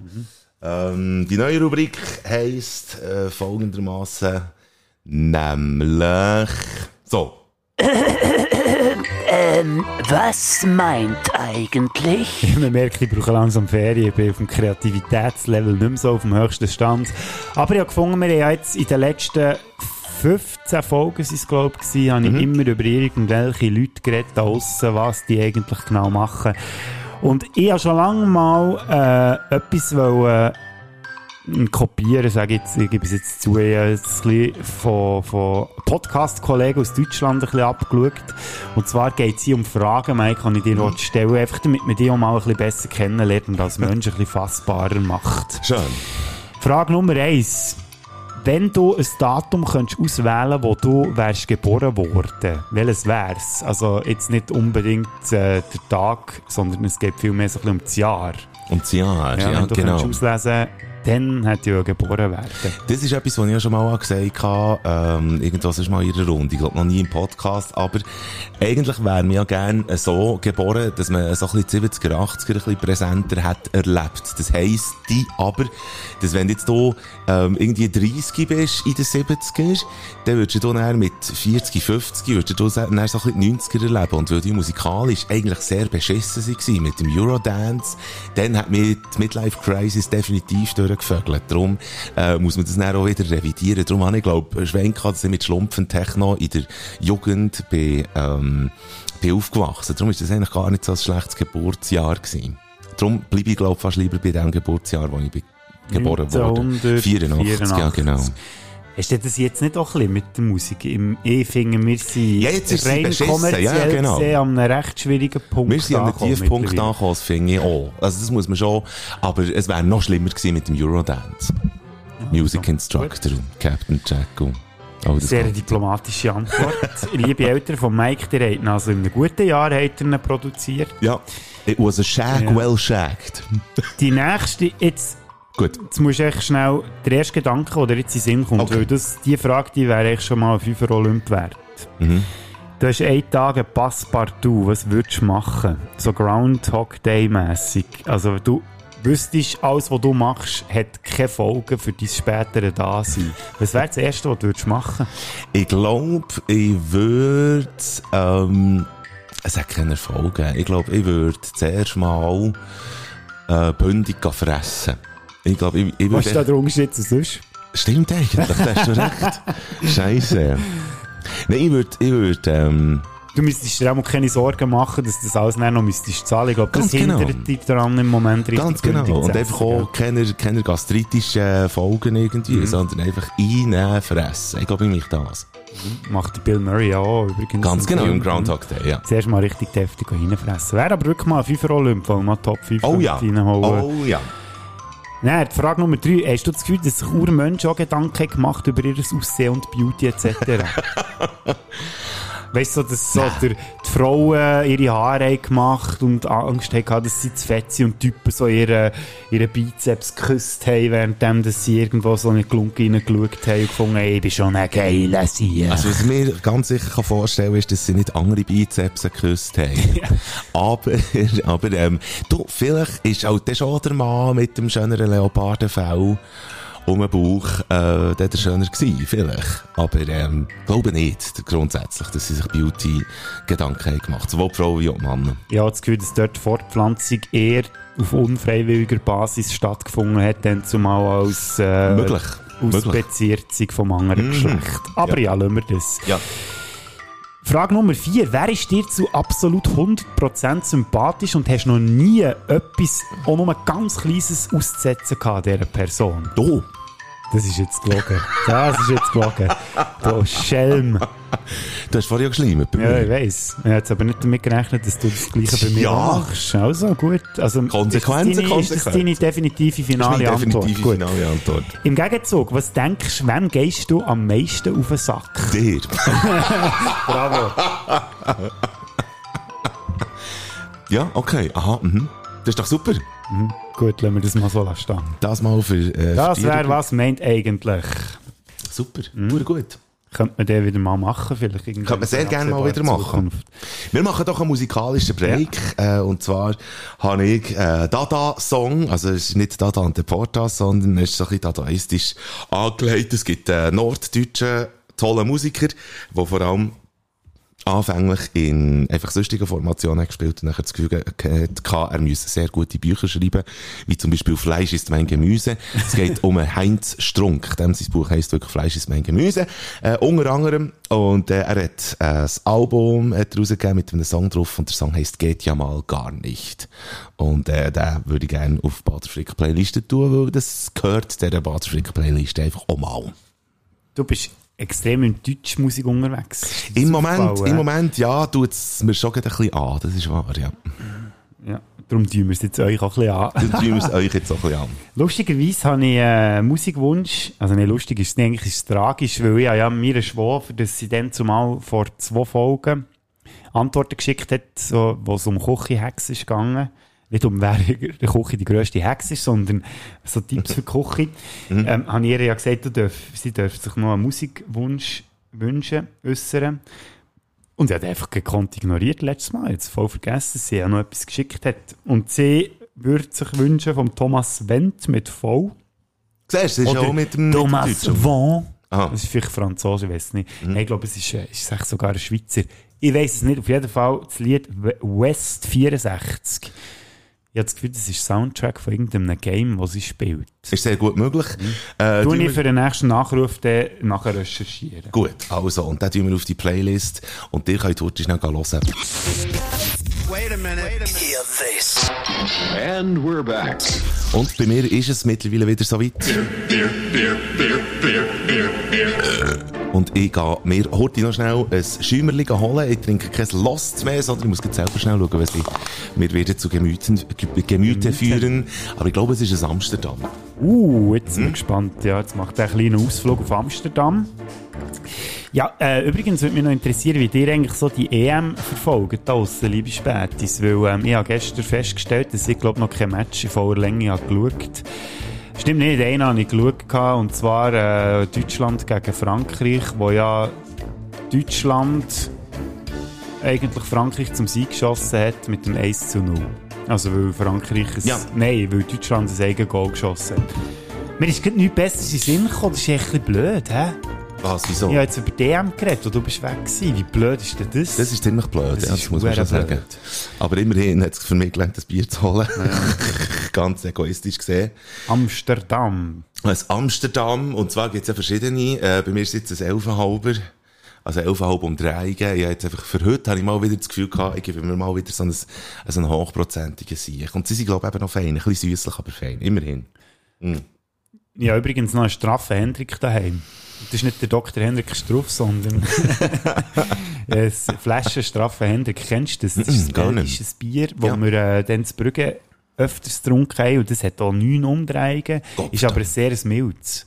Ähm, die neue Rubrik heisst äh, folgendermaßen nämlich so. Was meint eigentlich? Man merkt, ich brauche langsam Ferien, ich bin auf dem Kreativitätslevel nicht mehr so auf dem höchsten Stand. Aber ich habe gefunden, wir haben ja jetzt in den letzten 15 Folgen, sind es glaube ich, habe ich immer über irgendwelche Leute geredet aussen, was die eigentlich genau machen. Und ich habe schon lange mal äh, etwas wollen, äh, kopieren, sage ich jetzt, ich gebe es jetzt zu, ich habe jetzt ein bisschen von, von Podcast-Kollegen aus Deutschland ein bisschen abgeschaut. Und zwar geht es hier um Fragen, Mike, kann ich dir mhm. stellen, einfach damit man die auch mal ein bisschen besser kennenlernt und als Mensch ein bisschen fassbarer macht. Schön. Frage Nummer eins. Wenn du ein Datum könntest auswählen wo du wärst geboren worden, welches wär's? Also jetzt nicht unbedingt äh, der Tag, sondern es geht vielmehr so ein bisschen um das Jahr. Und das Jahr, ja, Ja, wenn du genau. könntest auslesen, dann hätte ich ja geboren werden. Das ist etwas, was ich ja schon mal gesagt habe, ähm, irgendwas ist mal in ihrer Runde, ich glaube noch nie im Podcast, aber eigentlich wäre mir ja gerne so geboren, dass man so ein bisschen 70er, 80er ein bisschen präsenter hat erlebt. Das heisst, die aber, dass wenn du jetzt hier ähm, irgendwie 30 bist in den 70er, dann würdest du dann mit 40, 50, würdest du dann so ein die 90er erleben. Und weil die musikalisch eigentlich sehr beschissen waren mit dem Eurodance, dann hat mir die Midlife Crisis definitiv durchgevögelt. Darum äh, muss man das dann auch wieder revidieren. Darum habe ich, glaube Schwenk hat mit Schlumpfen Techno in der Jugend bei, ähm, bin aufgewachsen. Darum ist das eigentlich gar nicht so ein schlechtes Geburtsjahr gewesen. Darum bleibe ich, glaube fast lieber bei dem Geburtsjahr, wo ich bin geboren wurde. 84, ja, genau. Hast du das jetzt nicht auch ein bisschen mit der Musik? Im E finden wir sind ja, jetzt ist rein kommerziell ja, genau. gesehen an einem recht schwierigen Punkt Wir sind an einem Tiefpunkt angekommen, das finde ich auch. Also das muss man schon, aber es wäre noch schlimmer gewesen mit dem Eurodance. Music Instructor und Captain Jack und Oh, Sehr diplomatische Antwort. Liebe Eltern von Mike, die haben also in einem guten Jahr hat er produziert. Ja, it was a shag ja. well shagged. Die nächste, jetzt Gut. Jetzt musst du echt schnell der erste Gedanke, der jetzt in den Sinn kommt, okay. weil das, die Frage, die wäre echt schon mal ein 5 Olymp wert. Mhm. Du hast einen Tag ein Passepartout, was würdest du machen? So Groundhog Day-mässig. Also du wüsstest, alles, was du machst, hat keine Folgen für dein spätere Dasein. Was wäre das Erste, was du würdest machen Ich glaube, ich würde... Ähm, es hat keine Folgen. Ich glaube, ich würde zuerst mal äh, bündig fressen. Ich glaube, ich, ich Was ist da der Unterschied zu sonst? Stimmt eigentlich, da hast du recht. Scheiße. Nein, ich würde, ich würde, ähm, Du müsstest dir auch keine Sorgen machen, dass du das alles noch müsstest zahlen. Ich glaube, das genau. hindert dich daran im Moment richtig Ganz genau. Und einfach auch keine, keine gastritischen Folgen irgendwie, mhm. sondern einfach einnehmen, fressen. Ich glaube, ich mich das. Mhm. Macht Bill Murray auch übrigens. Ganz genau, im Groundhog Day, ja. Zuerst mal richtig deftig reinfressen. Wäre aber wirklich mal ein 5 Olymp, weil mal Top 5 oh, ja. reinholen. Oh ja. Nein, die Frage Nummer drei. Hast du das Gefühl, dass sich Urmenschen auch Gedanken gemacht über ihr Aussehen und Beauty etc.? Weißt du, dass so der, die Frauen ihre Haare gemacht und Angst hatten, dass sie zu fett sind und die Typen so ihre, ihre Bizeps geküsst haben, währenddem dass sie irgendwo so eine Glunke reingeschaut haben und gefunden haben, ich bin schon ein geiler Sieg. Also was ich mir ganz sicher vorstellen kann, ist, dass sie nicht andere Bizeps geküsst haben. aber, aber ähm, du, vielleicht ist auch der schon der Mann mit dem schöneren Leopardenfell um den Bauch, äh, der schöner gewesen, vielleicht. Aber, ähm, glaube nicht, grundsätzlich, dass sie sich Beauty-Gedanken haben gemacht. Sowohl Frauen wie auch Männer. Ja, das Gefühl, dass dort die Fortpflanzung eher auf unfreiwilliger Basis stattgefunden hat, dann zumal als, äh, Möglich. Ausbeziehung vom anderen mhm. Geschlecht. Aber ja. ja, lassen wir das. Ja. Frage Nummer 4. Wer ist dir zu absolut 100% sympathisch und hast noch nie etwas, auch nur ein ganz kleines auszusetzen gehabt dieser Person? Du? Das ist jetzt gelogen. Das ist jetzt gelogen. Du Schelm. Du hast vorher ja geschleimt bei mir. Ja, ich weiss. Ich habe jetzt aber nicht damit gerechnet, dass du das Gleiche bei mir ja. machst. Also gut. Also, Konsequenzen, ist, Konsequenzen. ist das deine definitive finale das ist definitive Antwort? finale Antwort. Im Gegenzug, was denkst du, wem gehst du am meisten auf den Sack? Dir. Bravo. ja, okay. Aha, mhm. Das ist doch super. Mhm. Gut, lassen wir das mal so stehen. Das mal für. Äh, das wäre was meint eigentlich. Super, mhm. gut. Könnte man den wieder mal machen, vielleicht Könnte man sehr gerne mal wieder machen. Wir machen doch einen musikalischen Break. Ja. Äh, und zwar habe ich äh, Dada-Song, also es ist nicht Dada und Deportas, sondern es ist so ein bisschen dadaistisch angelegt. Es gibt äh, norddeutsche tolle Musiker, die vor allem anfänglich in einfach sonstigen Formationen gespielt und nachher das Gefühl gehabt, er müsse sehr gute Bücher schreiben, wie zum Beispiel Fleisch ist mein Gemüse. Es geht um Heinz Strunk, dem sein Buch heisst wirklich Fleisch ist mein Gemüse, äh, unter anderem. Und äh, er hat äh, das Album hat rausgegeben mit einem Song drauf und der Song heisst Geht ja mal gar nicht. Und äh, den würde ich gerne auf Baderfrick Playliste tun, weil das gehört der Baderfrick Playliste einfach auch mal. Du bist extrem in Deutschmusik unterwegs. Im Moment, Im Moment, ja, tut es mir schon ein bisschen an, das ist wahr, ja. Ja, darum tun wir es jetzt euch auch ein bisschen an. Darum tun wir es euch jetzt auch ein bisschen an. Lustigerweise habe ich einen Musikwunsch, also nicht lustig, ist es eigentlich ist es tragisch, weil ich ja mir geschworen dass sie dann zumal vor zwei Folgen Antworten geschickt hat, so, wo es um Küchenhex ist gegangen nicht um wer in der Küche die grösste Hex ist, sondern so Tipps für die Küche, Mhm. ähm, habe ich ihr ja gesagt, du darf, sie dürfte sich noch einen Musikwunsch wünschen, äußern. Und sie hat einfach gekonnt ignoriert letztes Mal. Jetzt voll vergessen, dass sie ja noch etwas geschickt hat. Und sie würde sich wünschen vom Thomas Wendt mit V. Siehst du, das ist ja Oder auch mit dem Thomas. Aha. Das ist vielleicht Franzose, ich weiß es nicht. Mhm. Nein, ich glaube, es ist, äh, ist sogar ein Schweizer. Ich weiß es nicht. Auf jeden Fall das Lied We- West 64. Ich habe das Gefühl, das ist Soundtrack von irgendeinem Game, das sie spielt. Ist sehr gut möglich. Äh, Mhm. Tu tun ich für den nächsten Nachruf dann nachher recherchieren. Gut, also, und dann tun wir auf die Playlist und ihr könnt heute schnell hören. Hear this. And we're back. Und bei mir ist es mittlerweile wieder so weit. Und ich gehe mir heute noch schnell ein Schäumerli holen. Ich trinke kein Lost mehr, sondern ich muss jetzt selber schnell schauen, was ich mir wieder zu Gemüten, Ge- Gemüte führen. Aber ich glaube, es ist ein Amsterdam. Uh, jetzt bin ich gespannt. Ja, jetzt macht er einen kleinen Ausflug auf Amsterdam. Ja, äh, übrigens würde mich noch interessieren, wie ihr eigentlich so die EM verfolgt da draussen, liebe Spätis. Weil ähm, ich habe gestern festgestellt, dass ich glaube noch kein Match in voller Länge habe geschaut Stimmt nicht, einen habe ich geschaut, und zwar äh, Deutschland gegen Frankreich, wo ja Deutschland eigentlich Frankreich zum Sieg geschossen hat mit dem 1 zu 0. Also weil Frankreich ein, Ja. Nein, weil Deutschland ein eigenes Goal geschossen hat. Mir ist gerade nichts Besseres in den Sinn gekommen, das ist echt ein bisschen blöd, hä? Was, wieso? Ich habe jetzt über DM geredet, wo du bist weg gewesen. Wie blöd ist denn das? Das ist ziemlich blöd, Das ja, das muss man schon sagen. blöd. Aber immerhin hat es für mich gelernt, das Bier zu holen. Ganz egoistisch gesehen. Amsterdam. Ein Amsterdam, und zwar gibt es ja verschiedene. Äh, bei mir ist jetzt ein Elfenhalber. Also elfenhalb Umdrehungen. Ich habe jetzt einfach, für heute habe ich mal wieder das Gefühl gehabt, ich gebe mir mal wieder so ein, so einen hochprozentigen Sieg. Und sie sind, glaube ich, eben noch fein. Ein bisschen süßlich, aber fein. Immerhin. Ich habe übrigens noch einen straffen Hendrik daheim. Das ist nicht der Dr. Hendrik Struff, sondern ein Flasche straffen Hendrik. Kennst du das? Das ist gar ein belgisches Bier, wo Ja. wir äh, dann zu Brügge öfters getrunken haben. Und das hat auch neun Umdrehungen. Ist aber ein sehr mildes.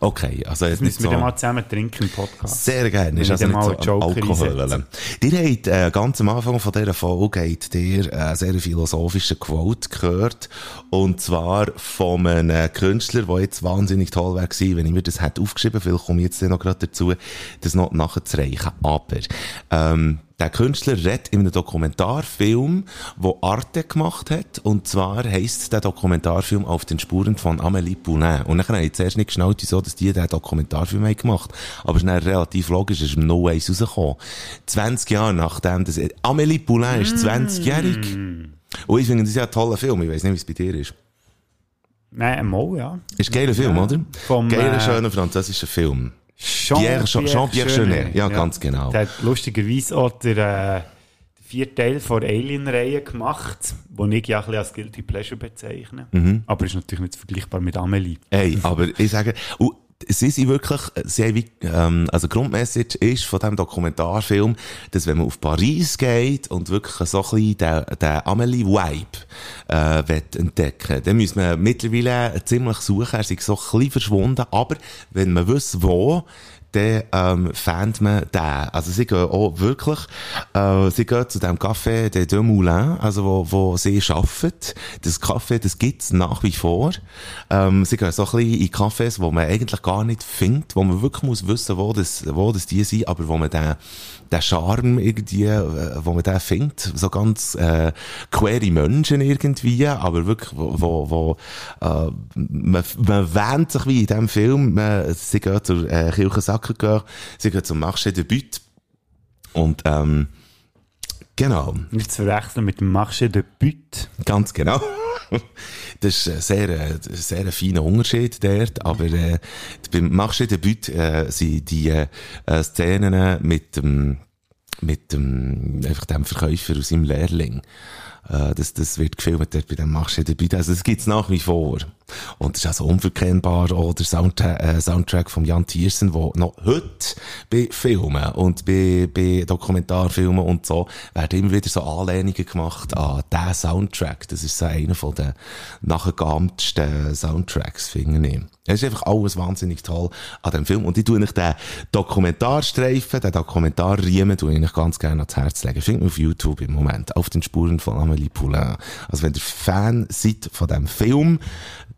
Okay, also jetzt nicht so... dann mal zusammen trinken im Podcast. Sehr gerne. Ist also nicht so einen Joker Alkohol. Ihr habt äh, ganz am Anfang von dieser Folge habt ihr äh, sehr philosophische Quote gehört. Und zwar von einem Künstler, der jetzt wahnsinnig toll wäre gewesen, wenn ich mir das hätte aufgeschrieben. Vielleicht komme ich jetzt noch gerade dazu, das noch nachzureichen. Aber, ähm, der Künstler redet in einem Dokumentarfilm, wo Arte gemacht hat. Und zwar heisst der Dokumentarfilm auf den Spuren von Amélie Poulain. Und dann habe ich zuerst nicht geschnallt, wieso, dass die den Dokumentarfilm haben gemacht Aber es ist dann relativ logisch, es ist im No Ways rausgekommen. 20 Jahre nachdem das, Amélie Poulain ist 20-jährig. Und ich finde, das ist ja ein toller Film. Ich weiß nicht, wie es bei dir ist. Nein, mal, ja. Ist ein geiler Film, oder? Vom, Geiler, äh, schöner französischer Film. Jean-Pierre Jean- Jeunet. Ja, ganz genau. Der hat lustigerweise auch der, äh, den vierten Teil von Alien-Reihe gemacht, den ich ja ein bisschen als Guilty Pleasure bezeichne. Mhm. Aber ist natürlich nicht vergleichbar mit Amelie. Ey, aber ich sage, und sie sind wirklich, sie haben ähm, also Grundmessage ist von diesem Dokumentarfilm, dass wenn man auf Paris geht und wirklich so ein bisschen den, den Amelie-Vibe, äh, will entdecken, dann muss man mittlerweile ziemlich suchen, er ist so ein bisschen verschwunden, aber wenn man wüsste, wo, dann ähm, fand man den. Also sie gehen auch wirklich, äh, sie gehen zu dem Café de Deux Moulins, also wo, wo sie arbeiten. Das Café, das gibt's nach wie vor. Ähm, sie gehen so ein bisschen in Cafés, wo man eigentlich gar nicht findet, wo man wirklich muss wissen, wo das, wo das die sind, aber wo man den, den Charme irgendwie, äh, wo man den findet, so ganz äh, queere Menschen irgendwie, aber wirklich, wo, wo, wo äh, man, man wähnt sich wie in diesem Film, man, sie gehen zur äh, Kirche Sacré-Cœur, sie gehen zum Marché de But und ähm, genau, Nicht zu verwechseln mit dem Marché de But. ganz genau. Das ist ein sehr, äh, sehr ein feiner Unterschied dort, aber äh, beim Marché de But äh, sind die äh, Szenen mit dem mit dem, einfach dem Verkäufer aus seinem Lehrling. Äh, das, das wird gefilmt dort bei dem Marché de But. Also das gibt's nach wie vor. Und das ist also unverkennbar auch der Soundtra äh, Soundtrack von Jan Thiersen, der noch heute bei Filmen und bei, bei Dokumentarfilmen und so werden immer wieder so Anlehnungen gemacht an diesen Soundtrack. Das ist so einer von den nachgeahmtesten Soundtracks, finde ich. Es ist einfach alles wahnsinnig toll an dem Film. Und ich tue euch den Dokumentarstreifen, den Dokumentarriemen, tue ich euch ganz gerne ans Herz legen. Findet auf YouTube im Moment. Auf den Spuren von Amélie Poulain. Also wenn ihr Fan seid von diesem Film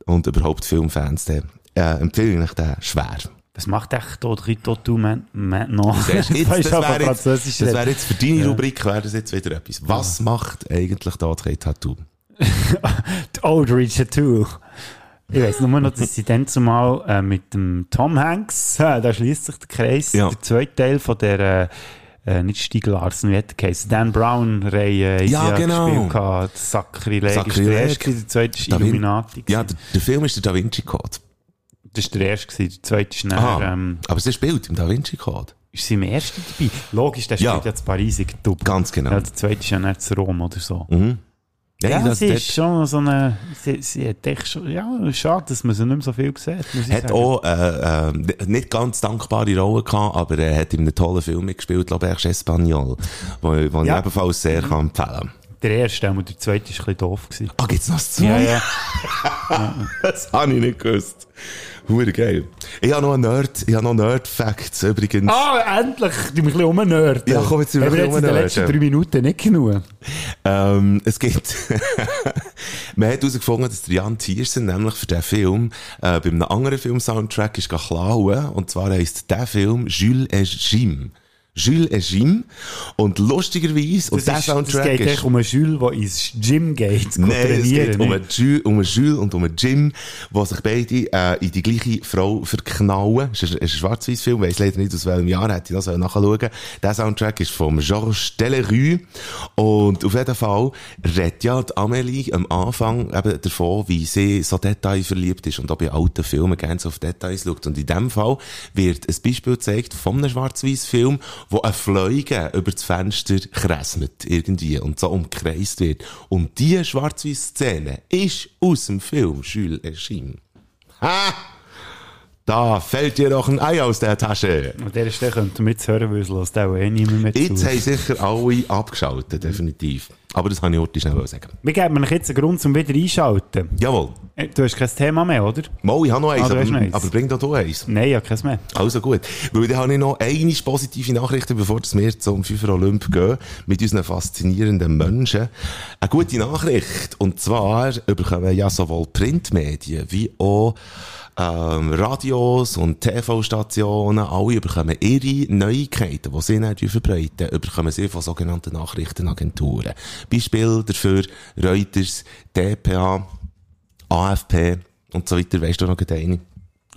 und überhaupt Filmfans, dann äh, empfehle ich euch den schwer. Was macht echt Audrey Tautou maintenant? Das, jetzt, das du, wäre jetzt, das wär jetzt für deine Ja. Rubrik wäre das jetzt wieder etwas. Was macht eigentlich Audrey Tattoo? Die Audrey Tautou. Ich weiss nur noch, dass sie dann zumal äh, mit dem Tom Hanks, äh, da schließt sich der Kreis, Ja. der zweite Teil von der, äh, äh, nicht Stieg Larsen, wie hat der geheißen? Dan Brown-Reihe, Ja, sie genau. gespielt gehabt. Sakrileg ist der erste, der zweite ist Illuminati. Ja, der, der Film ist der Da Vinci Code. Das war der erste, der zweite ist nachher, ähm, Aber sie spielt im Da Vinci Code. ist sie im ersten dabei? Logisch, der Ja. spielt ja zu Paris. Ganz genau. Ja, der zweite ist ja nicht zu Rom oder so. Mhm. Ja, das, sie ist schon so eine, sie, sie hat echt schon, ja, schade, dass man sie nicht mehr so viel sieht, hat auch äh, äh, nicht ganz dankbare Rolle gehabt, aber er hat in einem tollen Film mitgespielt, L'Auberge Espagnol, wo Ja. ich ebenfalls sehr kann empfehlen Der erste, aber der zweite ist ein bisschen doof gewesen. Ah, gibt's noch zwei? Ja, ja. Das habe ich nicht gewusst. Hure geil. Ich habe noch einen Nerd, ich habe noch Nerd-Facts übrigens. Ah, endlich! Du mich ein bisschen umnörden. Ja, komm, jetzt Haben wir ein jetzt in bisschen den letzten drei Minuten nicht genug. Ähm, es gibt, man hat herausgefunden, dass Jan Thiersen nämlich für diesen Film äh, bei einem anderen Film-Soundtrack ist klauen und zwar heisst der Film Jules et Jim. Jules et Jim. Und lustigerweise, und Das, der ist, das Soundtrack geht ist... um einen Jules, der ins Gym geht, Nein, es geht um nicht? einen, Jules, um einen Jules und um einen Jim, die sich beide äh, in die gleiche Frau verknallen. Es ist, ein- es ist ein Schwarz-Weiß-Film, weiss leider nicht aus welchem Jahr, hätte ich das nachschauen Der Soundtrack ist von Georges Delerue und auf jeden Fall redet ja die Amélie am Anfang eben davon, wie sie so detailverliebt ist und ob in alten Filmen gerne so auf Details schaut. Und in dem Fall wird ein Beispiel gezeigt von einem Schwarz-Weiß-Film, wo ein Fliege über das Fenster kräsmet irgendwie und so umkreist wird. Und diese Schwarz-Weiß-Szene ist aus dem Film Jules Jim. Ha! Da fällt dir doch ein Ei aus der Tasche. An dieser Stelle könnten wir jetzt hören, weil es lässt auch eh niemand mehr zu. Jetzt haben sicher alle abgeschaltet, definitiv. Aber das habe ich heute schnell sagen. Wir geben euch jetzt einen Grund, um wieder einschalten. Jawohl. Äh, Du hast kein Thema mehr, oder? Mal, ich habe noch eins, Ah, hast noch aber, eins. aber bring doch du eins. Nein, ja, keins mehr. Also gut. Weil dann habe ich noch eine positive Nachricht, bevor wir zum FIFA Olymp gehen, mit unseren faszinierenden Menschen. Eine gute Nachricht. Und zwar bekommen ja sowohl Printmedien wie auch ähm, Radios und TV-Stationen, alle bekommen ihre Neuigkeiten, die sie dann verbreiten, bekommen sie von sogenannten Nachrichtenagenturen. Beispiel dafür Reuters, DPA, AFP und so weiter. Weißt du noch eine?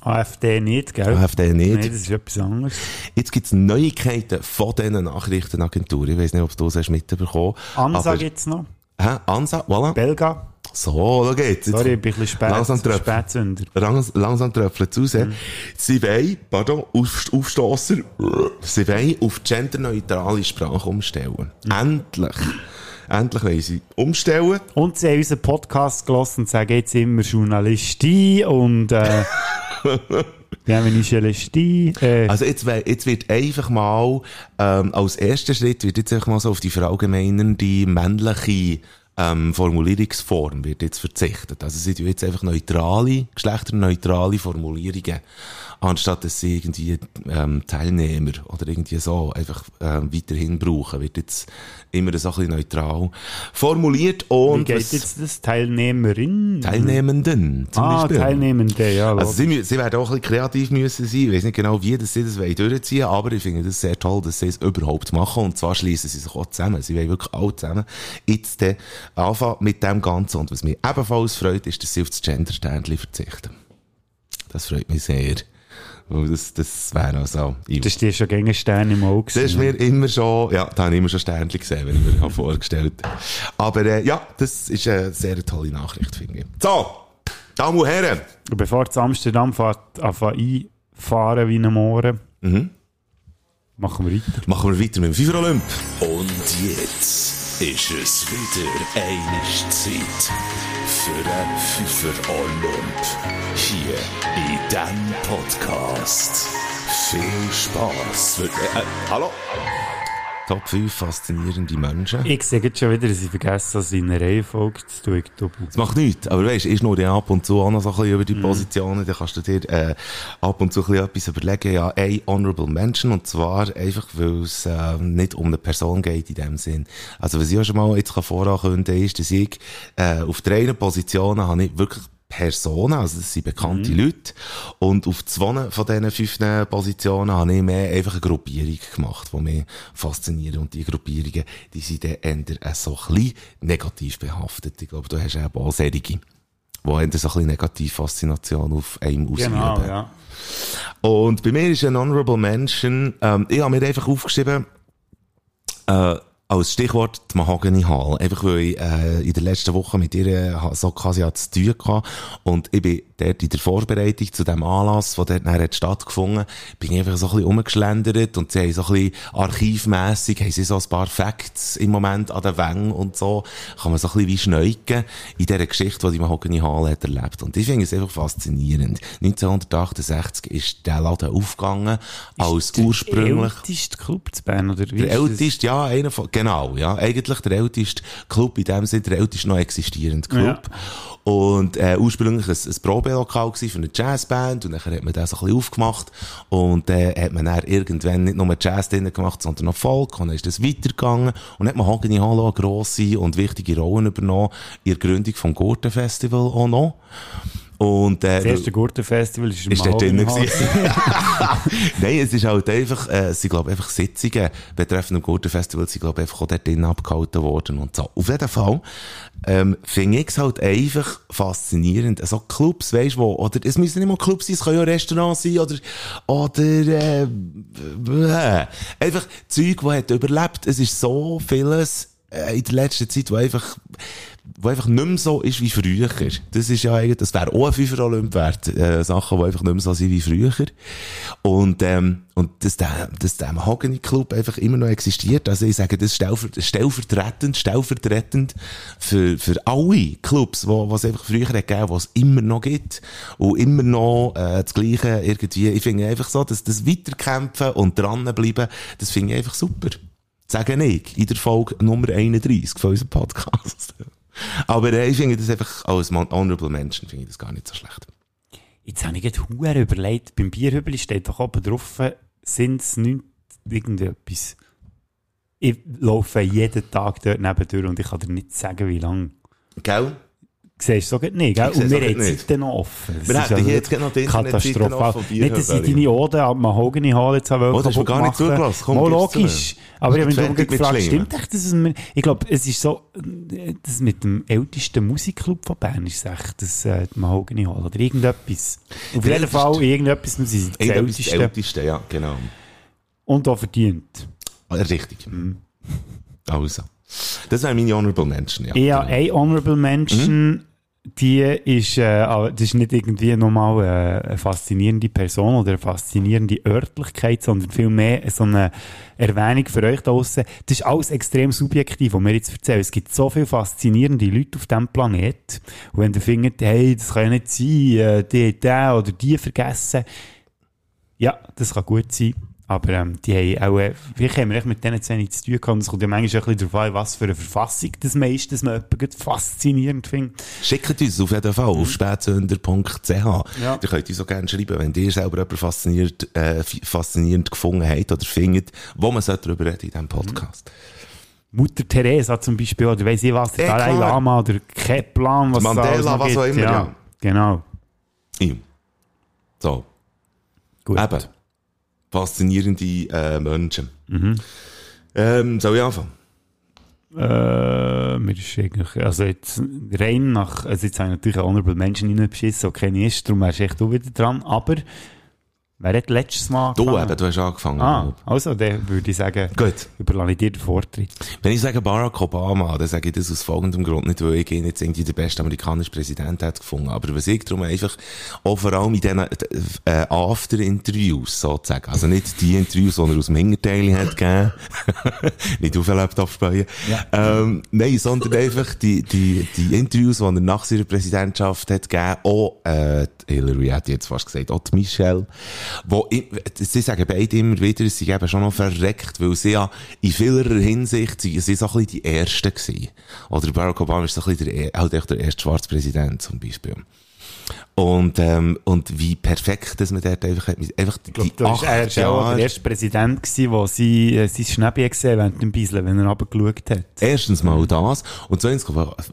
AfD nicht, gell? AfD nicht. Nein, das ist etwas anderes. Jetzt gibt's Neuigkeiten von diesen Nachrichtenagenturen. Ich weiß nicht, ob du das hast mitbekommen ANSA aber- gibt's noch. Hä? Ansa, voilà. Belga. So, da geht's. Jetzt Sorry, ich bin ein bisschen spät, Langsam. Spätzünder. Langs, langsam tröpfelt es raus. Mhm. Sie wollen, pardon, auf, Aufstosser, sie wollen auf genderneutrale Sprache umstellen. Mhm. Endlich. Endlich wollen sie umstellen. Und sie haben unseren Podcast gelassen und sagen jetzt immer Journalistin und äh, Bienvenue Celestin. Äh, Also jetzt, jetzt wird einfach mal, ähm, als erster Schritt wird jetzt einfach mal so auf die verallgemeinernde männliche ähm, Formulierungsform wird jetzt verzichtet. Also sie tun jetzt einfach neutrale, geschlechterneutrale Formulierungen, anstatt dass sie irgendwie ähm, Teilnehmer oder irgendwie so einfach ähm, weiterhin brauchen, wird jetzt immer so ein bisschen neutral formuliert wie und geht was- jetzt das? Teilnehmerin? Teilnehmenden zum ah, Beispiel. Teilnehmende, ja. Also sie, sie werden auch ein bisschen kreativ müssen sein. Ich weiß nicht genau, wie das sie das wollen durchziehen aber ich finde das sehr toll, dass sie es überhaupt machen. Und zwar schließen sie sich auch zusammen. Sie wollen wirklich alle zusammen jetzt anfangen mit dem Ganzen. Und was mich ebenfalls freut, ist, dass sie auf das Gender-Sternchen verzichten. Das freut mich sehr. Weil das, das wäre also... das ist dir schon gegen Sterne im Auge. Das ist mir immer schon, ja, da habe ich immer schon Sternchen gesehen, wenn ich mir das vorgestellt habe. Aber äh, ja, das ist eine sehr tolle Nachricht, finde ich. So, Damen und Herren. Und bevor du zu Amsterdam fährt, anfangen einfahren wie ein Mohren, Mhm. machen wir weiter. Machen wir weiter mit dem FIFA Olymp. Und jetzt ist es wieder eine Zeit für ein Pfeifer Olymp. Hier in diesem Podcast. Viel Spaß. Für, äh, hallo? Top 5 faszinierende Menschen. Ich sehe jetzt schon wieder, dass ich vergessen habe, seine Reihenfolge zu tun. Das macht nichts. Aber weißt, ist nur ja ab und zu auch noch so ein bisschen über die Positionen, dann kannst du dir äh, ab und zu ein bisschen etwas überlegen. Ja, ein Honorable Mention, und zwar einfach, weil es äh, nicht um eine Person geht in dem Sinn. Also was ich auch schon mal jetzt kann vorankündigen ist, dass ich äh, auf drei Positionen habe ich wirklich Personen, also das sind bekannte Leute. Und auf zwei von diesen fünf Positionen habe ich mehr einfach eine Gruppierung gemacht, die mich fasziniert. Und die Gruppierungen, die sind dann eher so ein bisschen negativ behaftet. Ich glaube, du hast eben auch solche, die eher so ein bisschen Negativfaszination auf einem ausüben. genau, ja. Und bei mir ist ein Honorable Mention, ähm, ich habe mir einfach aufgeschrieben, äh, als Stichwort die Mahogany Hall. Einfach weil ich äh, in der letzten Woche mit ihr äh, so quasi an zu tun hatte. Und ich bin dort in der Vorbereitung zu dem Anlass, der dort nachher hat stattgefunden bin ich einfach so ein bisschen rumgeschlendert und sie haben so ein bisschen archivmässig, haben sie so ein paar Facts im Moment an den Wängen und so, kann man so ein bisschen wie schneuken in dieser Geschichte, die die Mahogany Hall hat erlebt. Und ich finde es einfach faszinierend. 1968 ist der Laden aufgegangen, als ursprünglich... Der älteste Club zu Bern, oder wie Der ist älteste, ja, einer von, genau, ja. Eigentlich der älteste Club, in dem Sinne der älteste noch existierende Club. Und, äh, ursprünglich ein, ein Probelokal gewesen für eine Jazzband. Und dann hat man das so ein bisschen aufgemacht. Und, äh, hat man dann irgendwann nicht nur Jazz drinnen gemacht, sondern noch Folk. Und dann ist das weitergegangen. Und dann hat man Hageni Hallo eine grosse und wichtige Rolle übernommen in der Gründung vom Gurten Festival auch noch. Und, äh, Das erste Gurtenfestival ist ist dort drinnen. Nein, es ist halt einfach, äh, sind, glaube einfach Sitzungen betreffend dem Gurtenfestival, sind, glaube einfach auch dort drinnen abgehalten worden und so. Auf jeden Fall, ähm, finde ich es halt einfach faszinierend. So Clubs, weisst du, wo, oder, es müssen nicht mal Clubs sein, es können ja Restaurants sein, oder, oder, äh, äh, einfach Zeug, das hat überlebt. Es ist so vieles, äh, in der letzten Zeit, wo einfach, wo einfach nicht mehr so ist wie früher. Das ist ja eigentlich, das wäre auch ein Fünfer Olymp wert, äh, Sachen, die einfach nicht mehr so sind wie früher. Und, ähm, und dass der, dass der Mahogany Club einfach immer noch existiert. Also ich sage, das ist stellver stellvertretend, stellvertretend für, für alle Clubs, wo, was einfach früher hat gegeben, was es immer noch gibt. Und immer noch, äh, das Gleiche irgendwie. Ich finde einfach so, dass das Weiterkämpfen und dranbleiben, das finde ich einfach super. Sagen ich, in der Folge Nummer 31 von unserem Podcast. Aber äh, ich finde das einfach, als Honorable Mention finde ich das gar nicht so schlecht. Jetzt habe ich gerade überlegt, beim Bierhübeli steht doch oben drauf, sind es nicht irgendetwas. Ich laufe jeden Tag dort nebendurch und ich kann dir nicht sagen, wie lange. Gell? Siehst du so nicht, gell? Und wir haben die. Seite noch offen. Das Wir ist hätten also hier jetzt noch die katastrophal. Nicht, dass ich deine Ode am Mahogany Hall jetzt habe Oh, das kaputt gar nicht zugelassen. Komm, Mal logisch. Aber ich habe mich gefragt, stimmt echt, dass es mir, ich glaube, es ist so, das mit dem ältesten Musikclub von Bern ist echt das äh, Mahogany Hall oder irgendetwas. Auf jeden Fall irgendetwas, wir sind das älteste Älteste, ja, genau. und auch verdient. Ah, Richtig. Also. Das wäre meine Honorable Mention, ja. Habe Genau. eine Honorable Mention, Mhm. Die ist, äh, das ist nicht irgendwie nochmal äh, eine faszinierende Person oder eine faszinierende Örtlichkeit, sondern vielmehr so eine Erwähnung für euch da draussen. Das ist alles extrem subjektiv, was wir jetzt erzählen. Es gibt so viele faszinierende Leute auf diesem Planet. Und wenn ihr findet, hey, das kann ja nicht sein, äh, die, den oder die vergessen. Ja, das kann gut sein. Aber ähm, die haben auch, äh, vielleicht haben wir echt mit denen wenig zu tun. Und es kommt ja manchmal auch ein bisschen darauf an, was für eine Verfassung das man ist, dass man jemanden faszinierend findet. Schickt uns auf jeden Fall auf spätsünder.ch. Ja. Ihr könnt uns auch gerne schreiben, wenn ihr selber jemanden faszinierend, äh, faszinierend gefunden habt oder findet, wo man sollte darüber reden in diesem Podcast. Mutter Teresa zum Beispiel, oder weiss ich was, der Ja, Dalai. Lama, oder kein Plan, was Mandela, was auch immer, ja. Genau. Ja. So. Gut. Eben. Faszinierende äh, Menschen. Mhm. Ähm, soll ich anfangen? Äh, mir ist eigentlich, also jetzt rein nach, also jetzt habe ich natürlich Honorable Menschen reinbeschissen, so kenne ich ist, darum wärst echt du wieder dran, aber wer hat letztes Mal Du angefangen? eben, du hast angefangen. Ah, also dann würde ich sagen, Gut. überlasse ich dir den Vortritt. Wenn ich sage Barack Obama, dann sage ich das aus folgendem Grund. Nicht, weil ich ihn jetzt irgendwie der beste amerikanische Präsident hat gefunden. Aber was ich darum einfach, auch vor allem in diesen, äh, After-Interviews sozusagen. Also nicht die Interviews, die er aus dem Hinterteil hat gegeben. nicht auf den Laptop spielen. Ähm, nein, sondern einfach die, die, die Interviews, die er nach seiner Präsidentschaft hat gegeben. Auch, äh, Hillary hat jetzt fast gesagt, auch die Michelle. Wo, sie sagen beide immer wieder, sie eben schon noch verreckt, weil sie ja in vieler Hinsicht, sie, sie so ein bisschen die Ersten gewesen. Oder Barack Obama ist so ein bisschen der, halt echt der erste schwarze Präsident zum Beispiel. Und, ähm, und wie perfekt, dass man dort einfach, einfach die, Ich glaube, er war ja auch der erste Präsident, gewesen, der sie, äh, sein Schnäppi gesehen während dem Beiseln, wenn er runtergeschaut hat. Erstens mal das. Und zweitens,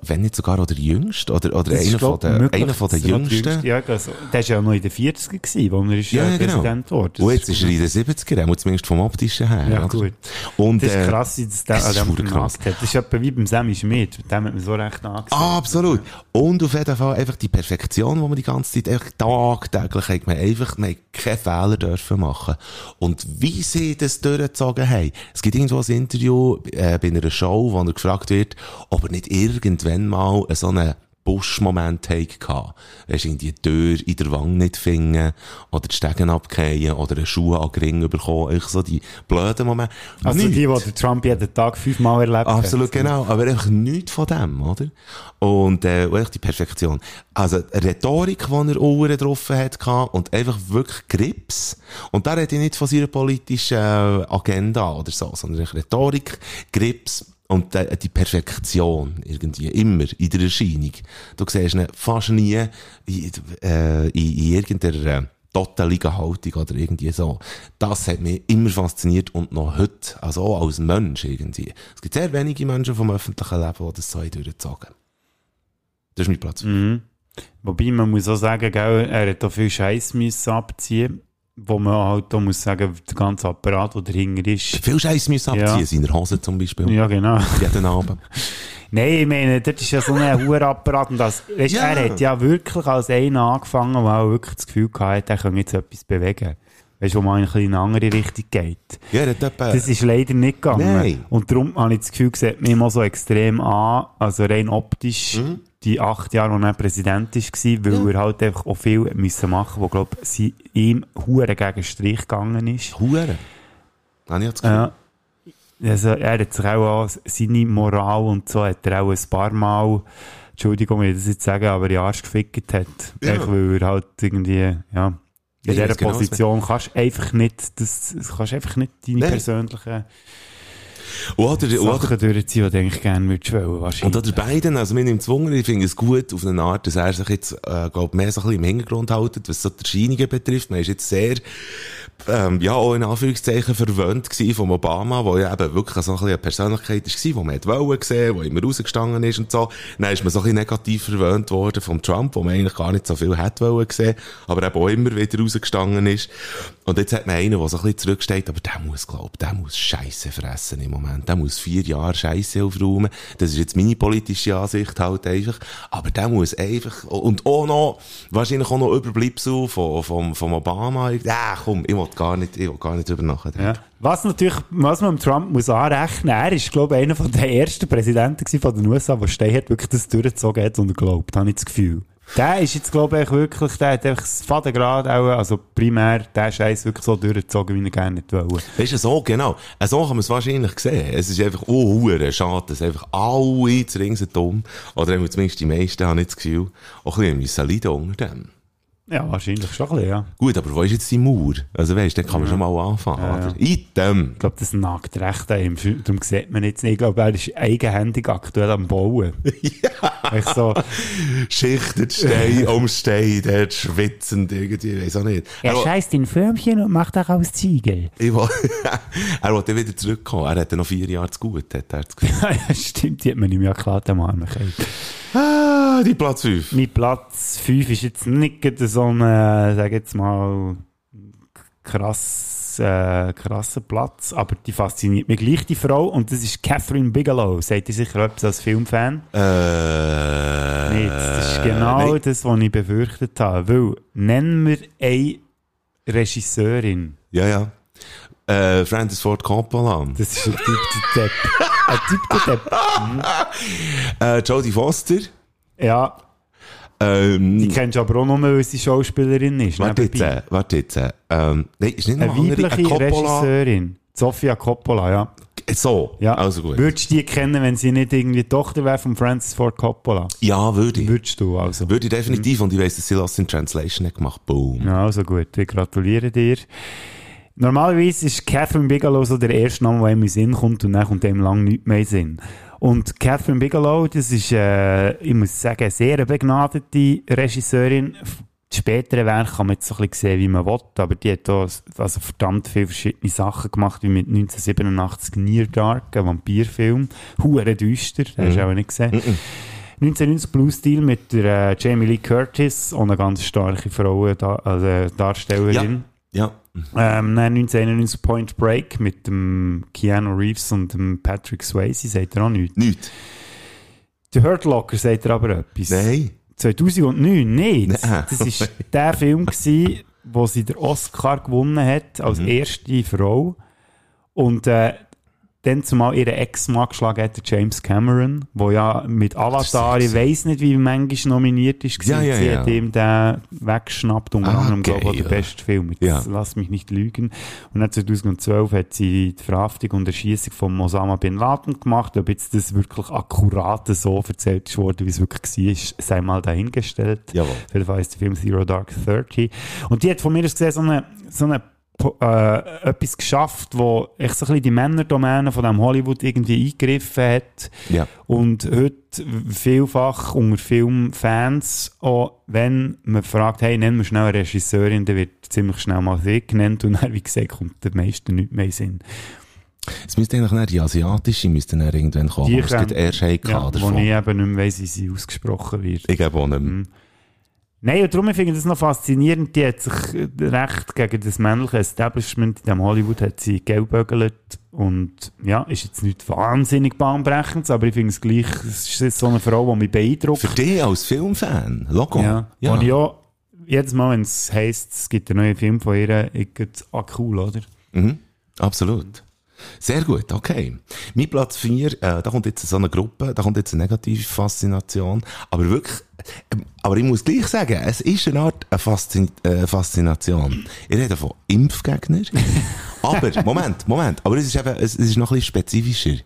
wenn nicht sogar auch der Jüngste, oder, oder einer, von der, einer von der Jüngsten. Ja, also, der war ja noch in den 40er gewesen, wo er ist Ja, äh, genau. Präsident wurde. Und jetzt ist er in den 70er, auch zumindest vom optischen her. Ja, oder? gut. Und, Das ist äh, krass, dass der das an ist dem krass. hat. Das ist etwa wie beim Sammy Schmidt. Mit dem hat man so recht angesehen. Absolut. Und auf jeden Fall einfach die Perfektion, die man die ganze Zeit einfach tagtäglich hat, man einfach, man keine Fehler dürfen machen. Und wie sie das durchgezogen haben. Es gibt irgendwo ein Interview, äh, bei einer Show, wo er gefragt wird, ob er nicht irgendwann mal so einen Busch-Moment hatte. Weisst, irgendwie die Tür in der Wange nicht finden, oder die Stegen abgehen, oder einen Schuh an den Ring bekommen. Ich so die blöden Momente. Also Nichts. die, die der Trump jeden Tag fünfmal erlebt hat. Absolut, genau. Aber einfach nichts von dem, oder? Und, äh, und echt die Perfektion. Also, Rhetorik, die er Ohren getroffen hat, gehabt, und einfach wirklich Grips. Und da rede ich nicht von seiner politischen äh, Agenda oder so, sondern Rhetorik, Grips, und äh, die Perfektion irgendwie, immer in der Erscheinung. Du siehst ihn fast nie in, äh, in, in irgendeiner äh, totaligen Haltung oder irgendwie so. Das hat mich immer fasziniert und noch heute, also auch als Mensch irgendwie. Es gibt sehr wenige Menschen vom öffentlichen Leben, die das so haben durchgezogen Das ist mein Platz. Mhm. Wobei, man muss auch sagen, gell, er hat da viel Scheiß müssen abziehen, wo man halt auch muss sagen, der ganze Apparat, der dahinter ist. Viel Scheiß müssen Ja. abziehen, seiner Hose zum Beispiel. Ja, genau. Jeden Abend. Nein, ich meine, das ist ja so ein Hurapparat und das, weißt, Ja. er hat ja wirklich als einer angefangen, der auch wirklich das Gefühl hatte, er könne jetzt etwas bewegen. Weißt du, wo man in eine andere Richtung geht. Ja, etwa, Das ist leider nicht gegangen. Nein. Und darum habe ich das Gefühl, sieht mich immer so extrem an, also rein optisch, Mhm. Die acht Jahre, wo er Präsident war, weil er halt einfach auch viel müssen machen wo, glaube ich, ihm hure gegen Strich gegangen ist. Hure. Habe ich das Gefühl. Ja. Also, er hat sich auch an seine Moral und so, hat er auch ein paar Mal, Entschuldigung, wenn ich das jetzt sage, aber in den Arsch gefickt hat. Ja. Einfach, weil er halt irgendwie, ja, in Ich dieser weiss genau, Position kannst du einfach nicht, das, kannst einfach nicht deine Nein. persönlichen Oder, oder, Sachen durchziehen, die du eigentlich gerne würdest wollen, Und wahrscheinlich. oder beiden, also mir nimmt es Wunder, ich finde es gut auf eine Art, dass er sich jetzt, äh, glaub, mehr so ein bisschen im Hintergrund haltet, was so die Erscheinungen betrifft. Man ist jetzt sehr, ähm, ja, auch in Anführungszeichen verwöhnt gewesen vom Obama, wo ja eben wirklich so ein bisschen eine Persönlichkeit ist gewesen, wo man hat wollen sehen, wo immer rausgestanden ist und so. Dann ist man so ein bisschen negativ verwöhnt worden vom Trump, wo man eigentlich gar nicht so viel hätte wollen sehen, aber eben auch immer wieder rausgestanden ist. Und jetzt hat man einen, der so ein bisschen zurücksteht, aber der muss, glaub, der muss Scheiße fressen im Moment. Der muss vier Jahre Scheiße aufräumen. Das ist jetzt meine politische Ansicht halt einfach. Aber der muss einfach, und auch noch, wahrscheinlich auch noch Überbleibsel von, vom, vom Obama. Ja, komm, ich will gar nicht, ich will gar nicht drüber nachdenken. Ja. Was natürlich, was man Trump muss anrechnen, er ist, glaube ich, einer von der ersten Präsidenten von den USA, der steht wirklich das durchgezogen hat und glaubt, habe ich das Gefühl. Der ist jetzt, glaube ich, wirklich, der hat einfach das Fadengrad auch, also primär, der Scheiß wirklich so durchgezogen, wie er gerne nicht wollte. Weißt du, so, genau. So kann man es wahrscheinlich sehen. Es ist einfach, oh, hure schade, dass einfach alle zu Ring sind dumm. Oder zumindest die meisten haben nicht das Gefühl, auch ein bisschen leiden unter dem. Ja, wahrscheinlich schon ein bisschen, ja. Gut, aber wo ist jetzt die Mauer? Also weißt, dann kann man schon mal anfangen, Ja, oder? ja. Item. Ich glaube, das nagt recht an ihm. Darum sieht man jetzt nicht. Ich glaube, er ist eigenhändig aktuell am Bauen. ja. Ich so, Schichtet Stein um Stein, dort schwitzend irgendwie, weiss auch nicht. er will- scheißt in Förmchen und macht daraus Ziegel. ich will, er wollte wieder zurückkommen. Er hatte noch vier Jahre zu gut, hat er das Gefühl. ja, stimmt, die hat man ihm ja klar Arm gekriegt. Ah, die Platz 5. Mein Platz 5 ist jetzt nicht so ein, äh, sag jetzt mal, krass, äh, krasser Platz, aber die fasziniert mich gleich, die Frau, und das ist Catherine Bigelow. Seid ihr sicher etwas als Filmfan? Äh, Nicht. Das ist genau nein. das, was ich befürchtet habe. Weil, nennen wir eine Regisseurin. Ja, ja. Äh, Francis Ford Coppola. Das ist ein Typ der Depp. Ein Typ der Depp. Äh, Jodie Foster. Ja, Ähm, die kennst du aber auch nur, weil sie Schauspielerin ist. warte jetzt, nebenbei. äh, warte jetzt. Äh, ähm, nein, ist nicht Eine eine andere? weibliche Coppola. Regisseurin. Sofia Coppola, ja. So, Ja. also gut. Würdest du die kennen, wenn sie nicht irgendwie die Tochter wäre von Francis Ford Coppola? ja, würde ich. Würdest du also? Würde ich definitiv. Und ich weiss, dass sie Lost in Translation hat gemacht. Boom. Ja, also gut, ich gratuliere dir. Normalerweise ist Catherine Bigelow so der erste Name, der ihm in Sinn kommt und dann kommt ihm lang nichts mehr in Sinn. Und Catherine Bigelow, das ist, äh, ich muss sagen, eine sehr begnadete Regisseurin. Die späteren Werke kann man jetzt so ein bisschen sehen, wie man will, aber die hat auch also verdammt viele verschiedene Sachen gemacht, wie mit 1987 Near Dark, ein Vampirfilm. Hure düster, den hast du auch nicht gesehen. 1990 Blue Steel mit der äh, Jamie Lee Curtis, auch eine ganz starke Frau, da, also Darstellerin. Ja. Ähm, dann 1991 Point Break mit dem Keanu Reeves und dem Patrick Swayze, sagt er auch nichts. Nichts. Der Hurt Locker sagt er aber etwas. Nein. 2009, nicht. Nein. Das war der Film, gewesen, wo sie den Oscar gewonnen hat, als Mhm. erste Frau. Und äh, dann zumal ihren Ex-Mann geschlagen hat, der James Cameron, wo ja mit Avatar, ich weiss nicht, wie manchmal nominiert ist. Ja, ja, sie ja. hat ihm den weggeschnappt, unter Ah, anderem, glaube ich, der beste Film. Jetzt Ja. Lass mich nicht lügen. Und dann 2012 hat sie die Verhaftung und Erschießung von Osama Bin Laden gemacht. Ob jetzt das wirklich akkurat so erzählt ist worden, wie es wirklich war, sei mal dahingestellt. Jawohl. Auf jeden Fall ist der Film Zero Dark Thirty. Und die hat von mir aus gesehen so eine, so eine äh, etwas geschafft, wo echt so ein bisschen die Männerdomäne von dem Hollywood irgendwie eingegriffen hat. Ja. Und heute vielfach unter Filmfans, auch wenn man fragt, hey, nennen wir schnell eine Regisseurin, dann wird ziemlich schnell mal sie genannt und dann, wie gesagt, kommt der meisten nicht mehr Sinn. Es müsste eigentlich nicht die asiatische, müsste dann irgendwann kommen. Die es gibt erst einen Ja, wo davon. ich eben nicht mehr weiss, wie sie ausgesprochen wird. Ich glaube auch nicht mehr. Nein, und darum finde ich das noch faszinierend. Die hat sich recht gegen das männliche Establishment in dem Hollywood hat sie gelbögelt und ja, ist jetzt nicht wahnsinnig bahnbrechend, aber ich finde es gleich, es ist so eine Frau, die mich beeindruckt. Für dich als Filmfan, Logo. Ja, ja. Und ja, jedes Mal, wenn es heisst, es gibt einen neuen Film von ihr, ich gehe, cool, oder? Mhm. Absolut. Sehr gut, okay. Mein Platz 4, äh, da kommt jetzt so eine Gruppe, da kommt jetzt eine negative Faszination, aber wirklich, ähm, aber ich muss gleich sagen, es ist eine Art eine Faszin äh, Faszination. Ich rede von Impfgegner, aber, Moment, Moment, aber es ist eben, es, es ist noch ein bisschen spezifischer.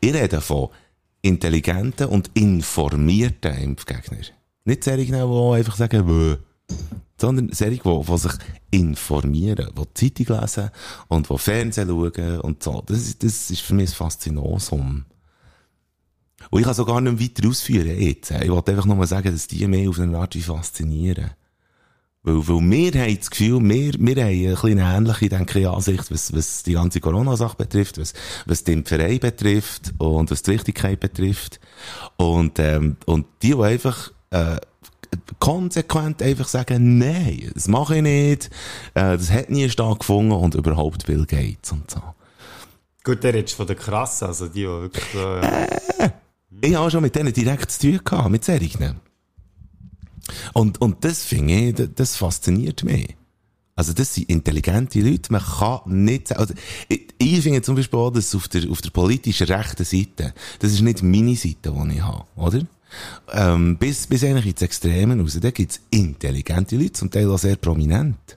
Ich rede von intelligenten und informierten Impfgegner. Nicht solche, die einfach sagen, «Bäh», sondern solche, die, die sich informieren, die Zeitung lesen und die Fernsehen schauen und so. Das ist, das ist für mich ein Faszinosum. Und ich kann so gar nicht weiter ausführen jetzt. Ich wollte einfach nur mal sagen, dass die mich auf eine Art wie faszinieren. Weil, weil wir haben das Gefühl, wir, wir haben eine ähnliche, denke ich, Ansicht, was, was die ganze Corona-Sache betrifft, was, was die Impferei betrifft und was die Wichtigkeit betrifft. Und, ähm, und die, die einfach, äh, konsequent einfach sagen, nein, das mache ich nicht, äh, das hat nie stattgefunden und überhaupt Bill Gates und so. Gut, der redest von der Krasse, also die, die wirklich so, ja. Ich habe schon mit denen direkt zu tun gehabt, mit solchen. Und, und das finde ich, das, das fasziniert mich. Also das sind intelligente Leute, man kann nicht sagen, also ich, ich finde zum Beispiel auch, dass auf der, auf der politischen rechten Seite, das ist nicht meine Seite, die ich habe, oder? Ähm, bis, bis eigentlich ins Extremen raus, da gibt's intelligente Leute, zum Teil auch sehr prominent.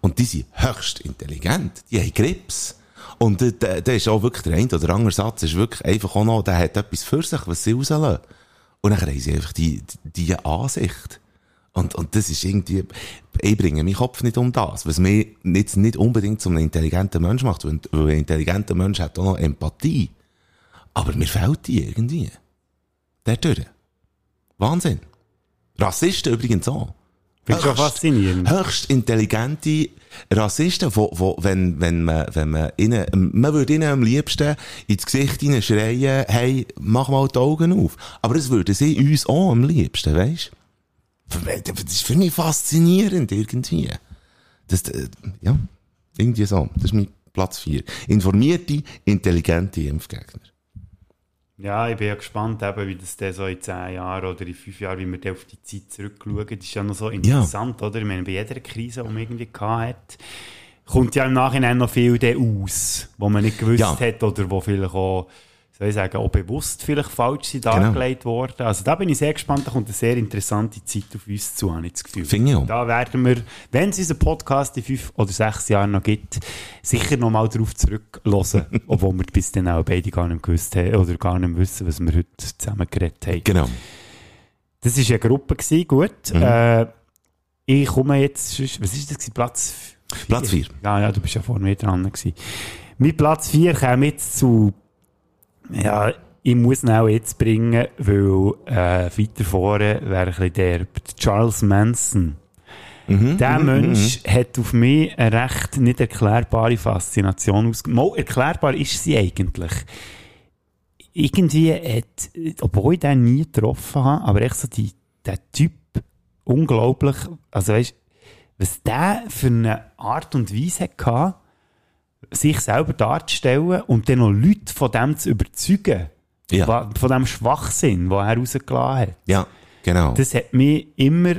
Und die sind höchst intelligent, die haben Grips. Und da ist auch wirklich der eine oder andere Satz, ist wirklich einfach auch noch, der hat etwas für sich, was sie rauslassen. Und dann haben sie einfach die, die, die Ansicht. Und, und das ist irgendwie, ich bringe meinen Kopf nicht um das, was mich jetzt nicht unbedingt zu einem intelligenten Mensch macht, weil ein intelligenter Mensch hat auch noch Empathie. Aber mir fehlt die irgendwie. Der durch. Wahnsinn. Rassisten übrigens auch. Findest du auch faszinierend? Höchst intelligente Rassisten, wo, wo, wenn, wenn man, wenn man ihnen, man würde ihnen am liebsten ins Gesicht schreien, hey, mach mal die Augen auf. Aber das würden sie uns auch am liebsten, weisst? Das ist für mich faszinierend, irgendwie. Das, äh, ja, irgendwie so. Das ist mein Platz 4. Informierte, intelligente Impfgegner. Ja, ich bin ja gespannt, eben, wie das dann so in 10 Jahren oder in 5 Jahren, wie wir dann auf die Zeit zurückschauen. Das ist ja noch so interessant, oder? Ich meine, bei jeder Krise, die man irgendwie hat, kommt ja im Nachhinein noch viel aus, wo man nicht gewusst Ja. hat oder wo vielleicht auch soll ich sagen, auch bewusst vielleicht falsch sind dargelegt genau. worden. Also da bin ich sehr gespannt, da kommt eine sehr interessante Zeit auf uns zu, habe ich das Gefühl. Finde ich auch. Da werden wir, wenn es unseren Podcast in fünf oder sechs Jahren noch gibt, sicher nochmal darauf zurückhören, obwohl wir bis dann auch beide gar nicht gewusst haben oder gar nicht wissen, was wir heute zusammen geredet haben. Genau. Das war eine Gruppe, gewesen, gut. Mhm. Äh, ich komme jetzt, was ist das, Platz Platz 4. Ja, ja, du bist ja vorne wieder dran gewesen. Mit Platz 4 kommen jetzt zu ja, ich muss ihn auch jetzt bringen, weil äh, weiter vorne wäre ein bisschen der Charles Manson. Mhm, der mhm, Mensch mhm. hat auf mich eine recht nicht erklärbare Faszination ausgemacht. erklärbar ist sie eigentlich. Irgendwie hat, obwohl ich den nie getroffen habe, aber echt so die, der Typ unglaublich, also weißt, was der für eine Art und Weise hatte, sich selber darzustellen und dann noch Leute von dem zu überzeugen. Ja. Von dem Schwachsinn, den er rausgelassen hat. Ja, genau. Das hat mich immer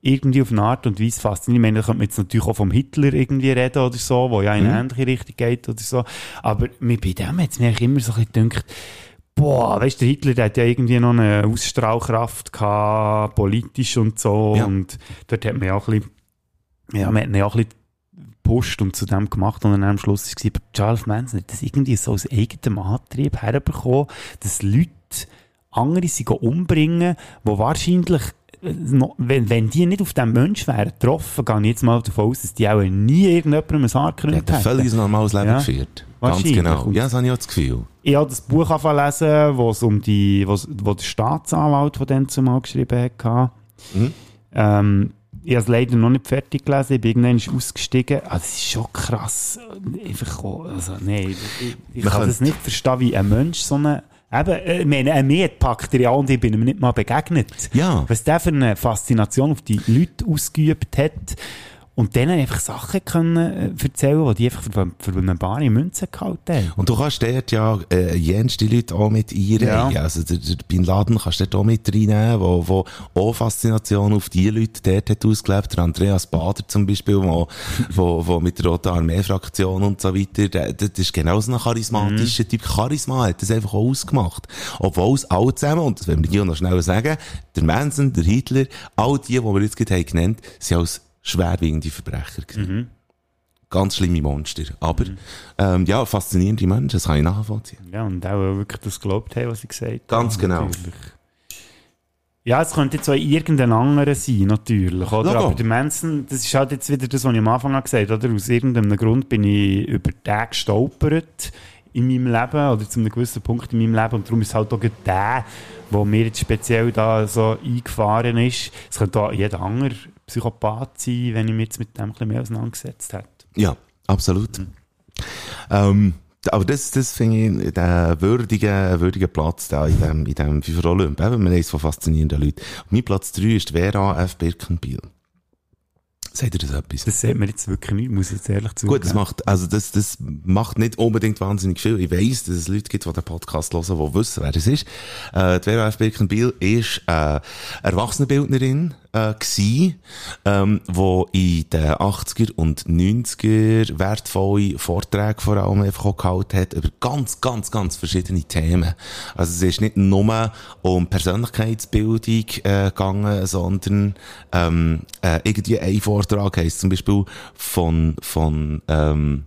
irgendwie auf eine Art und Weise fasziniert. Ich meine, da könnte man jetzt natürlich auch vom Hitler irgendwie reden oder so, wo ja in eine mhm. ähnliche Richtung geht oder so. Aber bei dem hat es mir immer so ein bisschen gedacht, boah, weißt du, der Hitler, der hat ja irgendwie noch eine Ausstrahlkraft gehabt, politisch und so. Ja. Und dort hat man ja auch ein bisschen, ja, man hat ja auch ein bisschen gepusht und zu dem gemacht und dann am Schluss war aber Charles Manson hat das irgendwie so aus eigenem Antrieb herbekommen, dass Leute andere sie umbringen, die wahrscheinlich äh, wenn, wenn die nicht auf den Mensch wären getroffen, gehe ich jetzt mal davon aus, dass die auch nie irgendjemandem ein Haar gekrümmt hätten. völlig normales Leben ja. geführt. Ganz genau. Ja, das habe ich auch das Gefühl. Ich habe das Buch lesen, wo es um die, wo der Staatsanwalt von dem zumal geschrieben hat. Mhm. Ähm, ich habe es leider noch nicht fertig gelesen, ich bin irgendwann ausgestiegen. Also, das ist schon krass. Einfach, also, nee, ich, ich kann das nicht verstehen, wie ein Mensch so eine, eben, äh, ich meine, ein Met packt ja und ich bin ihm nicht mal begegnet. Ja. Was der für eine Faszination auf die Leute ausgeübt hat und denen einfach Sachen können äh, erzählen, die die einfach für, für eine bare Münze gehalten haben. Und du kannst dort ja äh, jenste Leute auch mit einreihen. Ja. Also der, der Bin Laden kannst du dort auch mit reinnehmen, wo, wo auch Faszination auf die Leute dort hat ausgelebt. Der Andreas Bader zum Beispiel, wo, wo, wo mit der Roten Armee-Fraktion und so weiter, der, das ist genau so ein charismatischer mhm. Typ. Charisma hat das einfach auch ausgemacht. Obwohl es alle zusammen, und das will wir hier noch schnell sagen, der Manson, der Hitler, all die, die wir jetzt gerade haben genannt, sind als schwerwiegende Verbrecher. Mhm. Ganz schlimme Monster. Aber, mhm. ähm, ja, faszinierende Menschen, das kann ich nachvollziehen. Ja, und auch wirklich das geglaubt haben, was ich gesagt habe. Ganz genau. Natürlich. Ja, es könnte jetzt auch irgendein anderer sein, natürlich, oder? Logo. Aber der Manson, das ist halt jetzt wieder das, was ich am Anfang gesagt habe, oder? Aus irgendeinem Grund bin ich über den gestolpert in meinem Leben, oder zu einem gewissen Punkt in meinem Leben, und darum ist es halt auch der, der mir jetzt speziell da so eingefahren ist. Es könnte auch jeder andere Psychopath sein, wenn ich mich jetzt mit dem ein bisschen mehr auseinandergesetzt hätte. Ja, absolut. Mhm. Ähm, aber das, das finde ich den würdigen, würdigen Platz da in dem, in dem FIFA Olymp. Eben, wir haben es von faszinierenden Leuten. Und mein Platz 3 ist Vera F. Birkenbiel. Sagt ihr das etwas? Das sieht mir jetzt wirklich nicht, muss ich jetzt ehrlich zugeben. Gut, das macht, also das, das macht nicht unbedingt wahnsinnig viel. Ich weiss, dass es Leute gibt, die den Podcast hören, die wissen, wer das ist. Äh, die Vera F. Birkenbiel ist, äh, Erwachsenenbildnerin, äh, gewesen, ähm, wo in den 80er und 90er wertvolle Vorträge vor allem einfach auch gehalten hat über ganz, ganz, ganz verschiedene Themen. Also es ist nicht nur um Persönlichkeitsbildung äh, gegangen, sondern ähm, äh, irgendwie ein Vortrag heisst zum Beispiel von, von, ähm,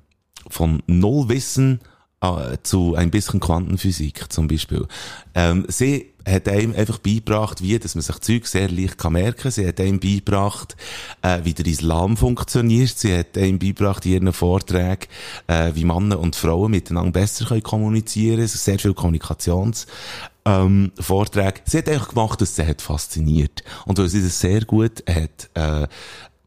von Nullwissen äh, zu ein bisschen Quantenphysik zum Beispiel. Ähm, sie hat einem einfach beigebracht, wie dass man sich Zeug sehr leicht kann merken. Sie hat einem beigebracht, äh, wie der Islam funktioniert. Sie hat einem beigebracht in ihren Vorträgen, äh, wie Männer und Frauen miteinander besser können kommunizieren. Es ist sehr viel Kommunikations ähm, Vorträge. Sie hat einfach gemacht, dass sie hat fasziniert. Und weil sie das sehr gut hat, äh,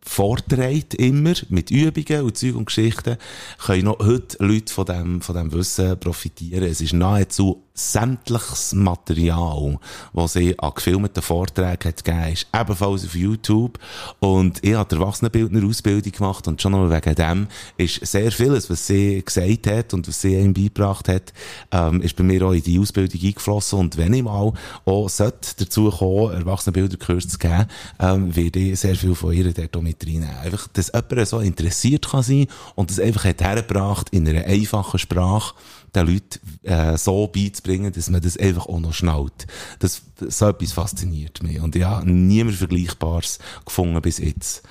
vorträgt immer mit Übungen und Zeug und Geschichten, können noch heute Leute von dem, von dem Wissen profitieren. Es ist nahezu sämtliches Material, was sie an gefilmten Vorträgen hat gegeben, ist ebenfalls auf YouTube. Und ich habe die Erwachsenenbildner-Ausbildung gemacht und schon nur wegen dem ist sehr vieles, was sie gesagt hat und was sie ihm beigebracht hat, ähm, ist bei mir auch in die Ausbildung eingeflossen. Und wenn ich mal auch sollte dazu kommen, Erwachsenenbilderkurs zu geben, ähm, werde ich sehr viel von ihr dort mit reinnehmen. Einfach, dass jemand so interessiert kann sein und das einfach hat hergebracht in einer einfachen Sprache, den Leuten äh, so beizubringen, zu bringen, dass man das einfach auch noch schnallt. Das, so etwas fasziniert mich. Und ich habe niemand Vergleichbares gefunden bis jetzt.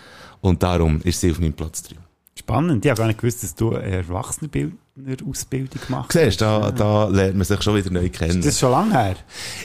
Und darum ist sie auf meinem Platz 3. Spannend. Ich habe gar nicht gewusst, dass du eine Erwachsenenbildner-Ausbildung gemacht. Siehst da, da lernt man sich schon wieder neu kennen. Ist das schon lange her?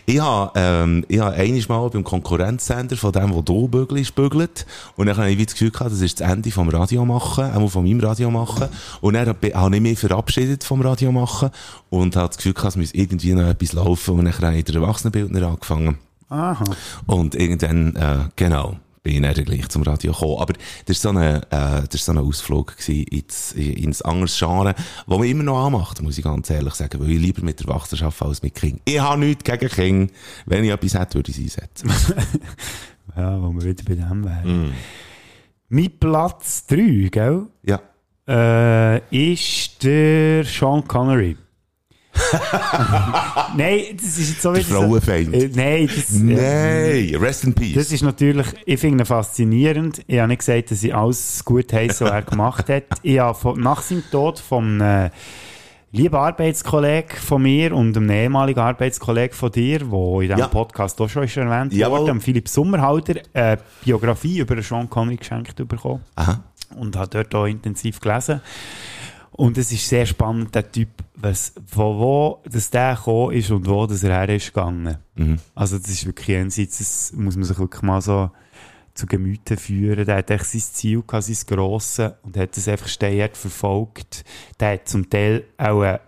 Ich habe, ähm, ich habe einiges Mal beim Konkurrenzsender von dem, wo du bügelst, bügelt. Und dann habe ich das Gefühl gehabt, das ist das Ende vom Radio machen, auch von meinem Radio machen. Und dann habe ich mich verabschiedet vom Radio machen und habe das Gefühl gehabt, es muss irgendwie noch etwas laufen. Und dann habe ich den Erwachsenenbildner angefangen. Aha. Und irgendwann, äh, genau bin ich dann gleich zum Radio gekommen. Aber das war so ein, äh, das so ein Ausflug ins, ins anderes Genre, wo man immer noch anmacht, muss ich ganz ehrlich sagen, weil ich lieber mit der arbeite als mit King. Ich habe nichts gegen King. Wenn ich etwas hätte, würde ich es einsetzen. ja, wo wir wieder bei dem wären. Mm. Mein Platz 3, gell? Ja. Äh, ist der Sean Connery. nein, das ist jetzt so wieder. Frauenfeind. So, äh, nein, das, nein, äh, rest in peace. Das ist natürlich, ich finde ihn faszinierend. Ich habe nicht gesagt, dass ich alles gut heiße, was er gemacht hat. Ich habe von, nach seinem Tod vom äh, lieben Arbeitskollegen von mir und einem ehemaligen Arbeitskollegen von dir, der in diesem ja. Podcast auch schon ist erwähnt Jawohl. wurde, Philipp Sommerhalter, eine Biografie über Sean Connery geschenkt bekommen. Aha. Und hat dort auch intensiv gelesen. Und es ist sehr spannend, der Typ, was, von wo dass der gekommen ist und wo dass er her ist gegangen. Mhm. Also das ist wirklich jenseits, das muss man sich wirklich mal so zu Gemüte führen. Der hat echt sein Ziel gehabt, sein Grosse, und hat das einfach stehend verfolgt. Der hat zum Teil auch äh,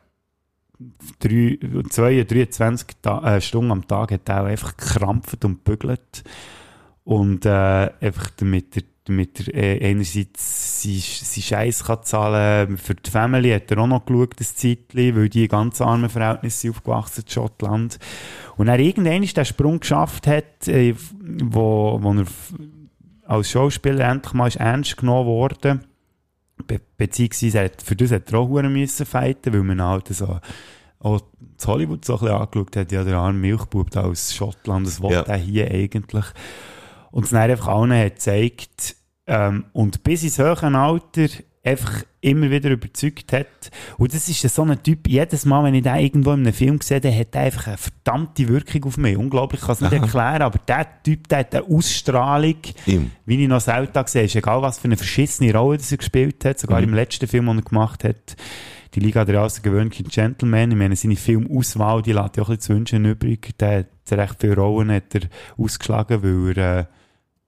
drei, zwei, 23 Ta äh, Stunden am Tag hat er auch einfach gekrampft und bügelt. Und äh, einfach damit er damit er äh, einerseits seinen Scheiß kann zahlen Für die Family hat er auch noch geschaut, das Zeitchen, weil die ganz armen Verhältnisse sind aufgewachsen in Schottland. Und er irgendwann den Sprung geschafft hat, äh, wo, wo er als Schauspieler endlich mal ernst genommen wurde. Be beziehungsweise hat, für das hat er auch müssen fighten, weil man halt so auch zu Hollywood so ein bisschen angeschaut hat, ja, der arme Milchbub da aus Schottland, das wollte ja. er hier eigentlich. Und es dann einfach allen hat gezeigt, ähm, und bis ins höhere Alter einfach immer wieder überzeugt hat. Und das ist so ein Typ, jedes Mal, wenn ich den irgendwo in einem Film sehe, der hat einfach eine verdammte Wirkung auf mich. Unglaublich, ich kann es nicht erklären, aber der Typ, der hat eine Ausstrahlung, Im. wie ich noch selten gesehen habe. Egal, was für eine verschissene Rolle das er gespielt hat, sogar mhm. im letzten Film, den er gemacht hat, die Liga der außergewöhnlichen Gentlemen. Ich meine, seine Filmauswahl, die lässt ja auch ein bisschen zu wünschen übrig. Der hat recht viele Rollen hat er ausgeschlagen, weil er, äh,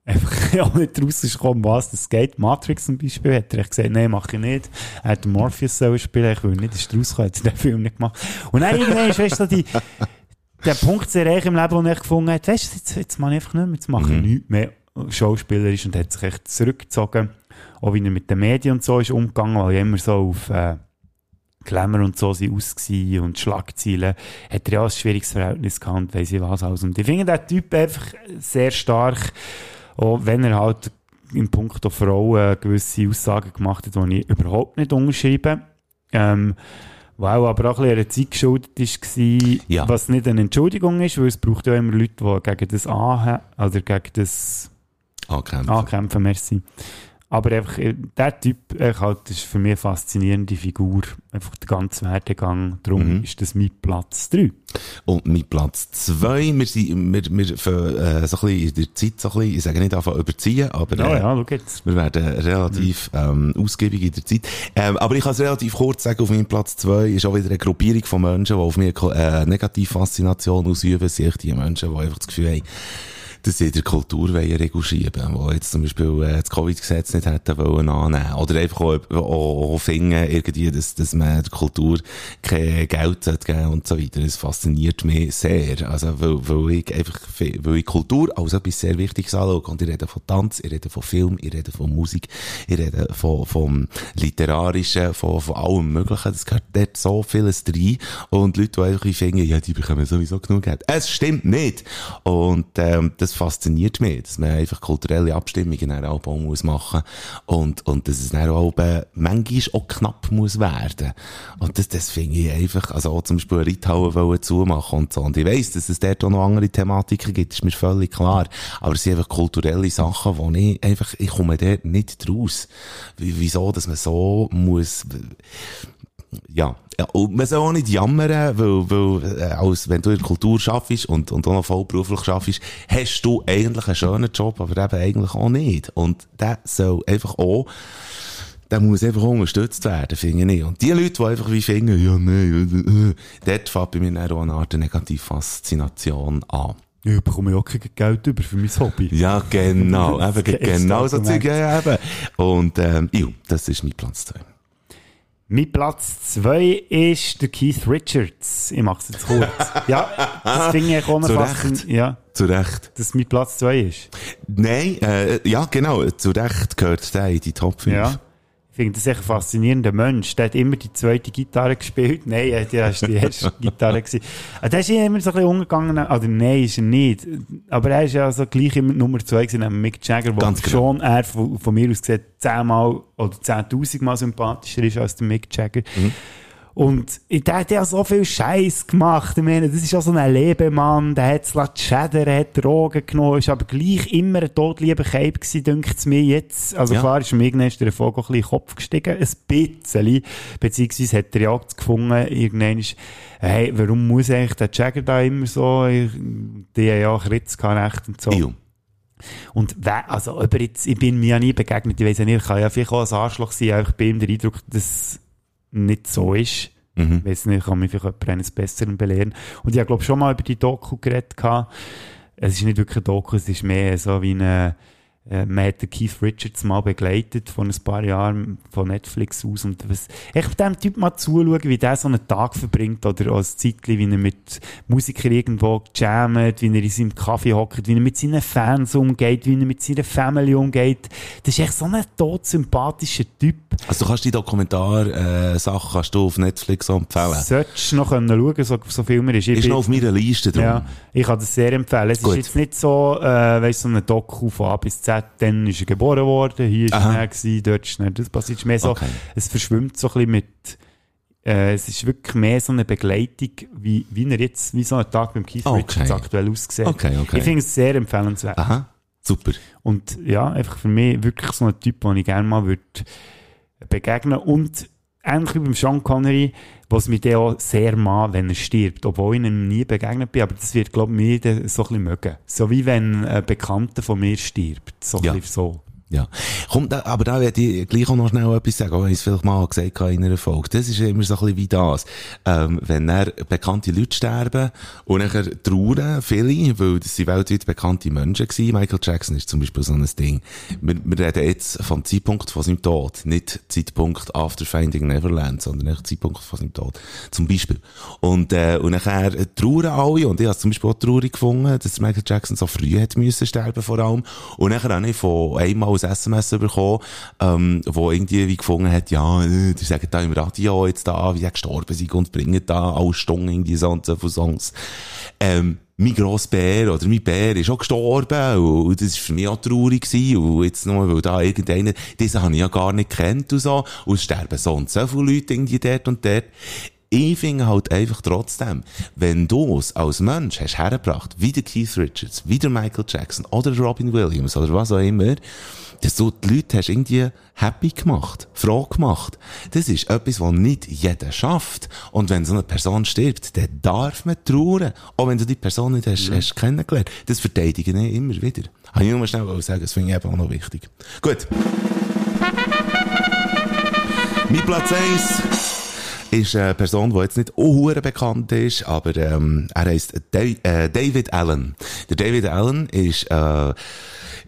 einfach auch nicht rausgekommen, was das geht. Matrix zum Beispiel hat er gesagt, nein, mache ich nicht. Er hat Morpheus sollen spielen, ich will nicht, ist rausgekommen, hat den Film nicht gemacht. Und dann irgendwann ist, weißt du, die, der Punkt sehr reich im Leben, den er gefunden hat, weißt du, jetzt, jetzt mache ich einfach nicht mehr, jetzt mache ich mhm. nichts mehr schauspielerisch und hat sich echt zurückgezogen. Auch wie er mit den Medien und so ist umgegangen, weil er immer so auf, äh, Glamour und so sind aus und Schlagzeilen. Hat er ja auch ein schwieriges Verhältnis gehabt, weiss ich was alles. Und ich finde den Typ einfach sehr stark auch wenn er halt im Punkt der Frauen gewisse Aussagen gemacht hat, die ich überhaupt nicht unterschreibe. Ähm, Wow, aber auch ein bisschen einer Zeit geschuldet war, ja. was nicht eine Entschuldigung ist, weil es braucht ja immer Leute, die gegen das anhören, oder gegen das ankämpfen. ankämpfen merci. Aber einfach, äh, der Typ äh, halt, ist für mich eine faszinierende Figur. Einfach der ganze Werdegang. Darum mhm. ist das mein Platz 3. Und mein Platz 2, wir sind, wir, wir für, äh, so ein bisschen in der Zeit so ein bisschen, ich sage nicht einfach überziehen, aber, äh, ja, ja, wir werden relativ, ähm, ausgiebig in der Zeit. Ähm, aber ich kann es relativ kurz sagen, auf meinem Platz 2 ist auch wieder eine Gruppierung von Menschen, die auf mir, äh, Negativfaszination ausüben, sind die Menschen, die einfach das Gefühl haben, dass sie der Kultur Regel schieben wo jetzt zum Beispiel äh, das Covid-Gesetz nicht hätten wollen annehmen Oder einfach auch, auch, auch finden, irgendwie, dass, dass man der Kultur kein Geld geben und so weiter. Das fasziniert mich sehr. Also, weil, weil ich einfach, weil ich Kultur als etwas sehr Wichtiges anschaue. Und ich rede von Tanz, ich rede von Film, ich rede von Musik, ich rede von, vom Literarischen, von, von allem Möglichen. Das gehört dort so vieles rein. Und Leute, die einfach finden, ja, die bekommen sowieso genug Geld. Es stimmt nicht! Und, ähm, das das fasziniert mich, dass man einfach kulturelle Abstimmungen Album muss machen und, und dass es dann auch manchmal auch knapp muss werden. Und das, das finde ich einfach, also auch zum Beispiel eine Reithalle zumachen und so. Und ich weiss, dass es dort auch noch andere Thematiken gibt, ist mir völlig klar. Aber es sind einfach kulturelle Sachen, wo ich einfach, ich komme dort nicht raus. Wieso, dass man so muss, ja. ja. Und man soll auch nicht jammern, weil, weil äh, als, wenn du in der Kultur schaffst und, und auch noch vollberuflich schaffst, hast du eigentlich einen schönen Job, aber eben eigentlich auch nicht. Und der soll einfach auch der muss einfach unterstützt werden, finde ich. Und die Leute, die einfach wie finden, ja, nein, äh, dort fängt bei mir auch eine Art Negativfaszination an. Ich bekomme ja auch kein Geld über für mein Hobby. Ja, genau. eben, genau so Zeug, ja, eben. Und, ähm, jo, das ist mein Platz 2. Mein Platz 2 ist der Keith Richards. Ich mache es jetzt kurz. ja, das finde ich auch fast... Ja, Zu Recht. dass mein Platz 2 ist. Nein, äh, ja, genau. Zu Recht gehört der in die Top 5. Ja. Finde das echt ein faszinierender Mensch. Der hat immer die zweite Gitarre gespielt. Nein, äh, der war die erste Gitarre. Gewesen. Ah, Der ist immer so ein bisschen umgegangen. Oder nein, ist er nicht. Aber er ist ja so gleich immer Nummer zwei gewesen, neben Mick Jagger, wo Ganz genau. schon er von, von mir aus gesehen zehnmal oder zehntausendmal sympathischer ist als der Mick Jagger. Mhm. Und der hat ja so viel Scheiß gemacht. Ich meine, das ist ja so ein Lebemann, der hat es schädern, er hat Drogen genommen, ist aber gleich immer ein todlieber Cape gewesen, denkt es mir jetzt. Also Ja. klar ist mir irgendwann der auch ein bisschen in den Kopf gestiegen, ein bisschen. Beziehungsweise hat er ja auch gefunden, irgendwann ist, hey, warum muss eigentlich der Jagger da immer so, ich- die haben ja auch Ritz gehabt, und so. Jo. Und wer, also, ob er jetzt, ich bin mir ja nie begegnet, ich weiß ja nicht, ich kann ja vielleicht auch ein Arschloch sein, aber ich bin ihm der Eindruck, dass nicht so ist. Mhm. Ich weiss nicht, ich kann mich vielleicht jemand eines Besseren belehren. Und ich habe, glaube schon mal über die Doku geredet. Es ist nicht wirklich ein Doku, es ist mehr so wie eine, äh, man hat den Keith Richards mal begleitet vor ein paar Jahren von Netflix aus und was, echt dem Typ mal zuschauen, wie der so einen Tag verbringt oder als Zeitli, wie er mit Musikern irgendwo jammt, wie er in seinem Kaffee hockt, wie er mit seinen Fans umgeht, wie er mit seiner Family umgeht. Das ist echt so ein todsympathischer Typ. Also du kannst die Dokumentar-Sachen äh, kannst du auf Netflix empfehlen. Solltest du noch können schauen, so, so viel mir ist. Ich Ist bin- noch auf meiner Liste drum. Ja, ich kann das sehr empfehlen. Es Gut. ist jetzt nicht so, äh, weißt du, so ein Doku von A bis Z, dann ist er geboren worden, hier ist Aha. er gewesen, dort ist er, das passiert mehr so, Okay. es verschwimmt so ein bisschen mit, äh, es ist wirklich mehr so eine Begleitung, wie, wie er jetzt, wie so ein Tag beim Keith Okay. Richards aktuell aussieht. Okay, okay. Ich finde es sehr empfehlenswert. Aha, super. Und ja, einfach für mich wirklich so ein Typ, den ich gerne mal würde begegnen Und ähnlich wie beim Sean Connery, was mich dann auch sehr mag, wenn er stirbt, obwohl ich ihm nie begegnet bin, aber das wird, glaube ich, mir so ein bisschen mögen. So wie wenn ein Bekannter von mir stirbt. So Ja. so. Ja. Komm, da, aber da werde ich gleich auch noch schnell etwas sagen, auch wenn ich es vielleicht mal gesagt habe in einer Folge. Das ist immer so ein bisschen wie das. Ähm, wenn dann bekannte Leute sterben und nachher trauern viele, weil das sind weltweit bekannte Menschen gewesen. Michael Jackson ist zum Beispiel so ein Ding. Wir, wir reden jetzt vom Zeitpunkt von seinem Tod. Nicht Zeitpunkt after finding Neverland, sondern echt Zeitpunkt von seinem Tod. Zum Beispiel. Und, äh, und nachher trauern alle. Und ich habe zum Beispiel auch traurig gefunden, dass Michael Jackson so früh hat müssen sterben vor allem. Und nachher habe ich von einmal ein SMS bekommen, ähm, wo irgendwie wie gefunden hat, ja, äh, die sagen da im Radio jetzt da, wie er gestorben sind und bringen da alle Stunden irgendwie so und so viele Songs. Ähm, mein grosser Bär oder mein Bär ist auch gestorben und das war für mich auch traurig gewesen und jetzt nur, weil da irgendeiner, diesen habe ich ja gar nicht kennt und so und es sterben so und so viele Leute irgendwie dort und dort. Ich finde halt einfach trotzdem, wenn du es als Mensch hast hergebracht, wie der Keith Richards, wie der Michael Jackson oder der Robin Williams oder was auch immer, dass du die Leute hast irgendwie happy gemacht, froh gemacht. Das ist etwas, was nicht jeder schafft. Und wenn so eine Person stirbt, dann darf man trauern. Auch wenn du die Person nicht hast, hast kennengelernt. Das verteidige ich immer wieder. Habe ich nur schnell sagen, das finde ich eben auch noch wichtig. Gut. Mein Platz 1 ist eine Person, die jetzt nicht unhure bekannt ist, aber ähm, er heißt äh, David Allen. Der David Allen ist äh,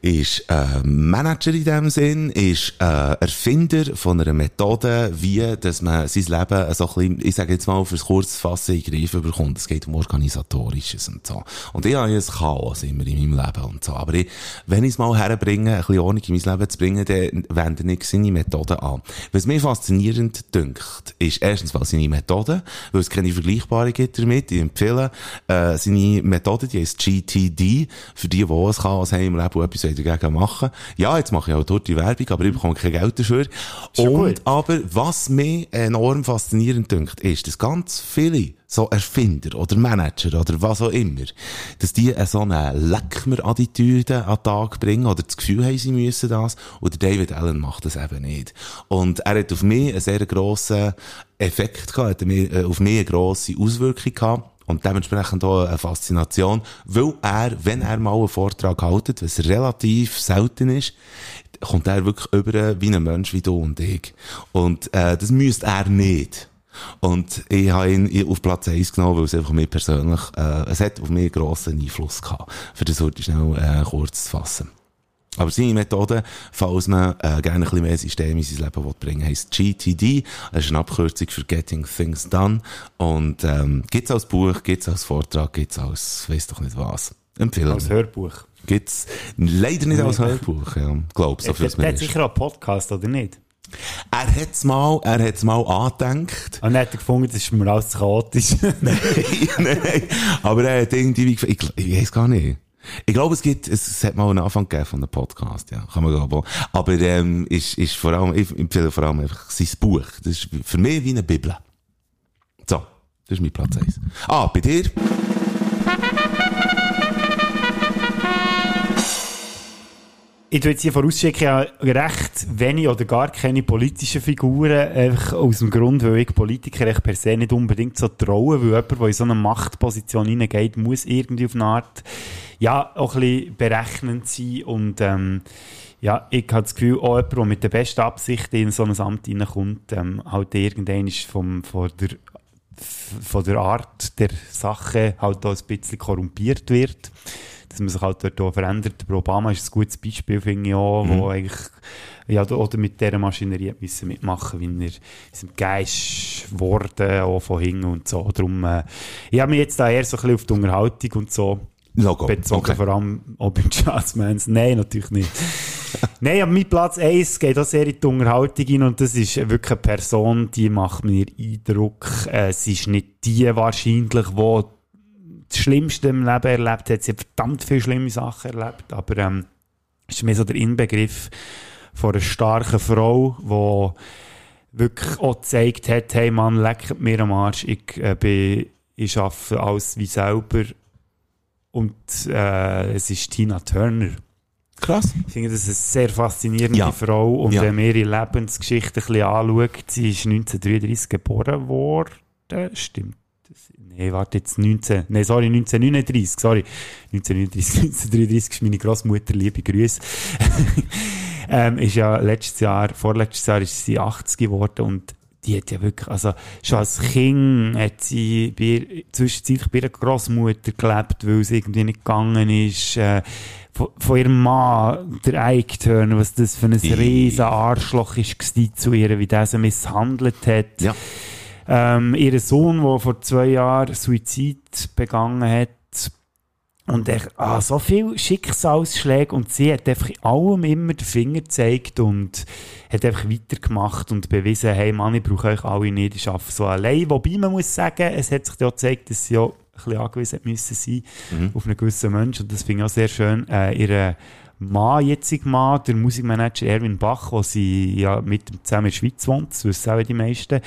ist äh, Manager in dem Sinn, ist äh, Erfinder von einer Methode, wie dass man sein Leben so ein bisschen, ich sage jetzt mal fürs Kurzfassen in den Griff bekommt. Es geht um Organisatorisches und so. Und ich habe ein Chaos immer in meinem Leben und so. Aber ich, wenn ich es mal herbringe, ein bisschen Ordnung in mein Leben zu bringen, dann wende ich seine Methode an. Was mir faszinierend dünkt, ist erstens mal seine Methode, weil es keine Vergleichbare gibt damit. Ich empfehle äh, seine Methode, die heißt GTD, für die, die auch ein Chaos haben im Leben etwas dagegen machen. Ja, jetzt mache ich auch dort die Werbung, aber ich bekomme kein Geld dafür. ja Und gut. aber was mich enorm faszinierend dünkt, ist, dass ganz viele so Erfinder oder Manager oder was auch immer, dass die so eine Leckmer-Attitüde an den Tag bringen oder das Gefühl haben, sie müssen das. Und David Allen macht das eben nicht. Und er hat auf mich einen sehr grossen Effekt gehabt, hat äh, auf mich eine grosse Auswirkung gehabt. Und dementsprechend auch eine Faszination, weil er, wenn er mal einen Vortrag hält, was relativ selten ist, kommt er wirklich über wie ein Mensch wie du und ich. Und äh, das müsste er nicht. Und ich habe ihn auf Platz 1 genommen, weil es einfach mir persönlich, äh, es hat auf mich grossen Einfluss gehabt. Für das heute schnell äh, kurz fassen. Aber seine Methode, falls man äh, gerne ein bisschen mehr System in sein Leben bringen will, heisst GTD. Das ist eine Abkürzung für Getting Things Done. Und ähm, gibt's als Buch, gibt's als Vortrag, gibt's als, weiß doch nicht was. Empfehlen. Als Hörbuch. Gibt's leider nicht als Hörbuch, ja. Glaub, so viel es sicher einen Podcast, oder nicht? Er hat's mal, er hat's mal angedenkt. Und er hat gefunden, das ist mir alles chaotisch. nein, nein. Aber er hat irgendwie, ich, ich weiß gar nicht. Ich glaube, es gibt, es, es hat mal einen Anfang gegeben von einem Podcast, ja. Kann man glauben. Aber, ähm, ist, ist vor allem, ich empfehle vor allem einfach sein Buch. Das ist für mich wie eine Bibel. So. Das ist mein Platz 1. Ah, bei dir? Ich tue jetzt hier vorausschicken, ja recht wenig oder gar keine politischen Figuren, einfach aus dem Grund, weil ich Politiker echt per se nicht unbedingt so traue, weil jemand, der in so eine Machtposition hineingeht, muss irgendwie auf eine Art, ja, auch ein bisschen berechnend sein und, ähm, ja, ich habe das Gefühl, auch jemand, der mit der besten Absicht in so ein Amt hineinkommt, ähm, halt irgendwann ist vom, von der von der Art der Sache halt auch ein bisschen korrumpiert wird dass man sich halt dort auch verändert. Der Obama ist ein gutes Beispiel, finde ich auch, mhm. wo eigentlich, ja, oder mit dieser Maschinerie müssen mitmachen, wie er ist Geist geworden, auch von hinten und so. Darum, äh, ich habe mich jetzt da eher so ein bisschen auf die Unterhaltung und so Logo. bezogen, okay. vor allem auch beim Jazzmans. Nein, natürlich nicht. Nein, aber mein Platz 1 geht auch sehr in die Unterhaltung hin und das ist wirklich eine Person, die macht mir Eindruck, äh, es ist nicht die wahrscheinlich, die das Schlimmste im Leben erlebt hat. Sie verdammt viele schlimme Sachen erlebt, aber ähm, es ist mehr so der Inbegriff von einer starken Frau, die wirklich auch gezeigt hat, hey Mann, leckt mir am Arsch, ich, äh, bin, ich arbeite alles wie selber und äh, es ist Tina Turner. Krass. Ich finde das eine sehr faszinierende ja. Frau und ja. wenn man ihre Lebensgeschichte ein bisschen anschaut, sie ist 1933 geboren worden, stimmt nee, warte jetzt 19, nee, sorry, 1939, sorry, 1939, 1933 ist meine Großmutter, liebe Grüße. ähm, ist ja letztes Jahr, vorletztes Jahr ist sie 80 geworden und die hat ja wirklich, also schon als Kind hat sie bei, zwischenzeitlich bei ihrer Großmutter gelebt, weil es irgendwie nicht gegangen ist. Äh, von, von ihrem Mann, der Turner, was das für ein riesen Arschloch ist zu ihr, wie der sie misshandelt hat. Ja. Ähm, ihr Sohn, der vor zwei Jahren Suizid begangen hat, und er, ah, so viele Schicksalsschläge und sie hat einfach in allem immer den Finger gezeigt und hat einfach weitergemacht und bewiesen, hey Mann, ich brauche euch alle nicht, ich arbeite so allein. Wobei man muss sagen, es hat sich ja gezeigt, dass sie ja ein bisschen angewiesen müssen sein mhm. auf einen gewissen Menschen und das finde ich auch sehr schön. Äh, ihre Mann, jetziger Mann, der Musikmanager Erwin Bach, wo sie ja mit dem zusammen in der Schweiz wohnt, das wissen auch die meisten,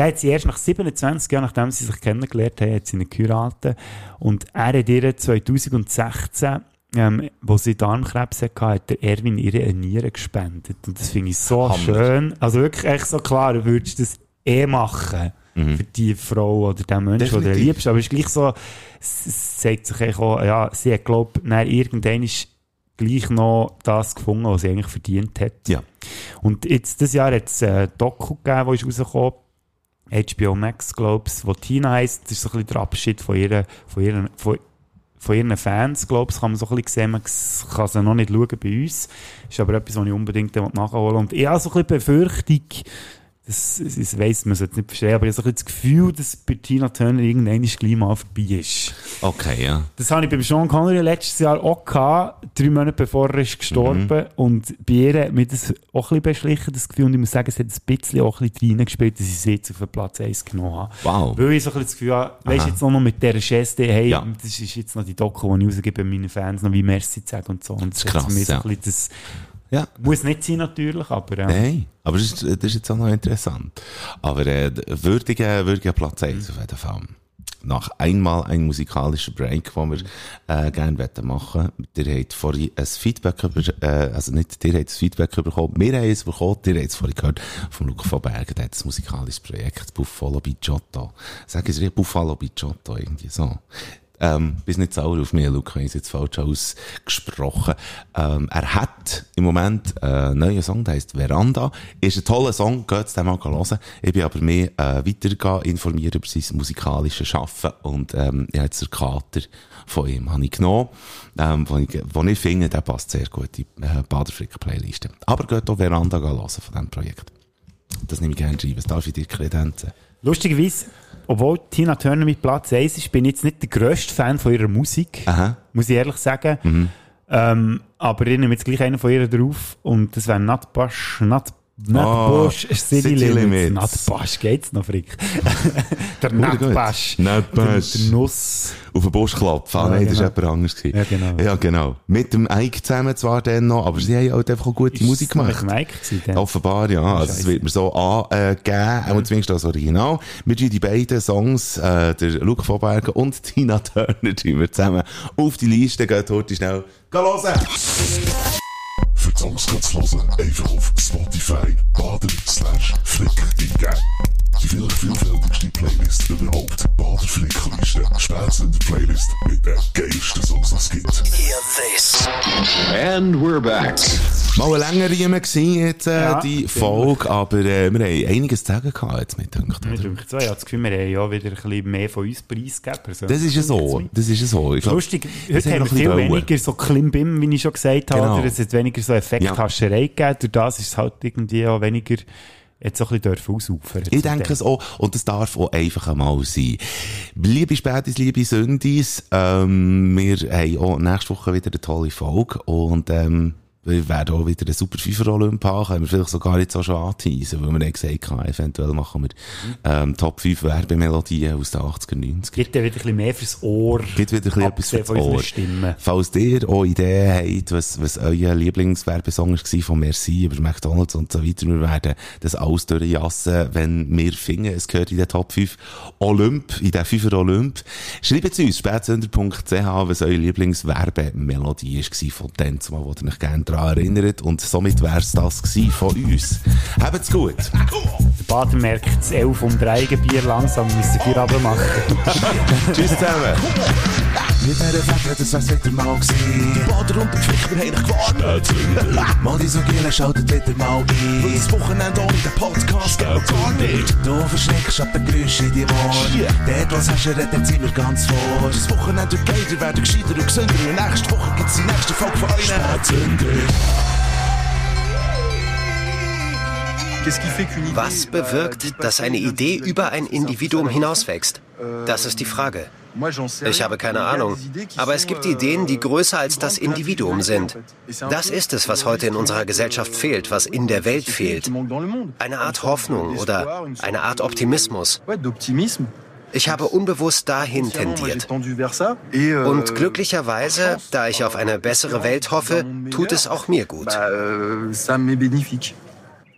der hat sie erst nach 27 Jahren, nachdem sie sich kennengelernt haben, hat sie ihn geheiratet. Und er hat ihr 2016 ähm, wo sie Darmkrebs hatte, hat der Erwin ihre Niere gespendet. Und das finde ich so Hammer. schön. Also wirklich echt so klar, du würdest das eh machen. Mhm. Für die Frau oder den Menschen, den du liebst. Aber es ist gleich so, es zeigt sich auch, ja, sie hat, glaube ich, irgendwann ist gleich noch das gefunden, was sie eigentlich verdient hat. Ja. Und jetzt, das Jahr hat es ein Doku gegeben, wo ist rausgekommen, HBO Max, glaube ich, wo Tina heisst, das ist so ein bisschen der Abschied von, ihrer, von, ihren, von, von ihren Fans, ich, kann man so ein bisschen sehen, man kann sie noch nicht schauen bei uns. Ist aber etwas, was ich unbedingt nachholen will. Und ich habe so ein bisschen Befürchtung, das, das weiss man sollte nicht verstehen, aber ich habe so das Gefühl, dass bei Tina Turner irgendwann gleich mal vorbei ist. Okay, ja. Das habe ich beim Sean Connery letztes Jahr auch gehabt, drei Monate bevor er ist gestorben. Mhm. Und bei ihr hat mich das auch ein bisschen beschlichen, das Gefühl, und ich muss sagen, es hat ein bisschen auch ein bisschen reingespielt, dass ich sie jetzt auf den Platz 1 genommen habe. Wow. Weil ich so ein bisschen das Gefühl habe, weißt du, jetzt noch mit dieser Geste, hey, ja. das ist jetzt noch die Doku, die ich rausgebe meinen Fans, noch wie Merci zu sagen und so. Und das ist krass, ja. so ein bisschen das ja. Muss nicht sein, natürlich, aber. Ja. Nein, aber das ist, das ist jetzt auch noch interessant. Aber äh, würdiger, würdiger Platz 1 auf jeden Fall. nach einmal ein musikalischer Break, den wir äh, gerne machen wollen. Ihr habt vorhin ein Feedback über, äh, also nicht, ihr habt ein Feedback bekommen, wir haben es bekommen, ihr habt es vorhin gehört, vom Luca von Bergen, der hat ein musikalisches Projekt, Buffalo Bigiotto. Sagen Sie Buffalo Bigiotto, irgendwie so. Ähm, bist nicht sauer auf mich, Luca, ich habe jetzt falsch ausgesprochen. Ähm, er hat im Moment äh, einen neuen Song, der heißt Veranda. Ist ein toller Song, geht es den mal hören. Ich bin aber mehr äh, weiter informiert über sein musikalisches Schaffen und ähm, ich habe jetzt den Kater von ihm habe ich genommen, ähm, wo, ich, wo ich finde, der passt sehr gut in die äh, Baderfricker-Playliste. Aber geht auch Veranda hören von diesem Projekt. Das nehme ich gerne rein. Was darf ich dir kredenzen? Lustigerweise obwohl Tina Turner mit Platz 1 ist, bin ich jetzt nicht der grösste Fan von ihrer Musik. Aha. Muss ich ehrlich sagen. Mhm. Ähm, aber ich nehme jetzt gleich einen von ihr drauf und das wäre Not Bush, Not oh, City, City Limits. Nutbush geht's noch, Frick. der Nutbush. Nutbush. Der, der Nuss. Auf den Busch klopfen. Ah, ja, nein, genau. das war jemand anderes. Gewesen. Ja, genau. Ja, genau. Mit dem Ike zusammen zwar dann noch, aber sie haben halt einfach auch gute ist Musik gemacht. Mit dem Ike gewesen, Offenbar, ja. Also, es wird mir so angegeben, ja. und zumindest das Original. Wir tun die beiden Songs, äh, der Luke von Bergen und Tina Turner, tun wir zusammen auf die Liste. Geht heute schnell. Geh hören! Die Songs zu hören, einfach auf Spotify baden slash flick eingeben. Die vielleicht vielfältigste Playlist überhaupt. Baderflickliste. Spätzünder Playlist mit den geilsten Songs, die es gibt. Hear this. And we're back. Mal eine längere gewesen, jetzt, äh, ja, die Folge, aber äh, wir haben einiges zu sagen gehabt, jetzt mit denkt, Mir denkt so, ich habe das Gefühl, wir haben ja wieder ein bisschen mehr von uns preisgegeben. Das ist ja so, das ist ja so. Ich glaub, lustig, heute haben wir viel weniger so Klimbim, wie ich schon gesagt habe, genau. es hat weniger so Effekthascherei ja. gegeben, durch das ist es halt irgendwie auch weniger jetzt so ein bisschen ausufern Ich denke es auch, und es darf auch einfach einmal sein. Liebe Spätis, liebe Sündis, ähm, wir haben auch nächste Woche wieder eine tolle Folge und ähm, wir werden auch wieder eine super FIFA-Olymp haben, können wir vielleicht sogar jetzt auch schon anteasen, weil wir dann gesagt haben, eventuell machen wir ähm, Top 5 Werbemelodien aus den 80er, 90er. Gibt wieder ein bisschen mehr fürs Ohr. Gibt wieder ein bisschen etwas fürs Ohr. Stimmen. Falls ihr auch Ideen habt, was, was euer Lieblingswerbesong war von Merci über McDonalds und so weiter, wir werden das alles durchjassen, wenn wir finden, es gehört in den Top 5 Olymp, in den 5er Olymp. Schreibt es uns, spätsünder.ch, was eure Lieblingswerbemelodie war von dem, wo ihr euch gerne daran erinnert. Und somit wäre es das von uns. Habt's gut. Der Bader merkt das 11 um 3 Bier langsam, müssen wir machen. Tschüss zusammen. Mit dieser Flasche, das wär's wieder mal gewesen. Die Bader und der Pflicht, wir haben gewarnt. Mal die so Giele schaltet wieder mal ein. Weil das Wochenende ohne den Podcast geht gar nicht. Du verschreckst ab den Geräuschen in die Ohren. Dort, was hast du, redet sind wir ganz vor. Das Wochenende wird geiler, werden gescheiter und gesünder. Und nächste Woche gibt's die nächste Folge von euch. Spätzünder. Was bewirkt, dass eine Idee über ein Individuum hinauswächst? Das ist die Frage. Ich habe keine Ahnung, aber es gibt Ideen, die größer als das Individuum sind. Das ist es, was heute in unserer Gesellschaft fehlt, was in der Welt fehlt. Eine Art Hoffnung oder eine Art Optimismus. Ich habe unbewusst dahin tendiert. Und glücklicherweise, da ich auf eine bessere Welt hoffe, tut es auch mir gut. Euh,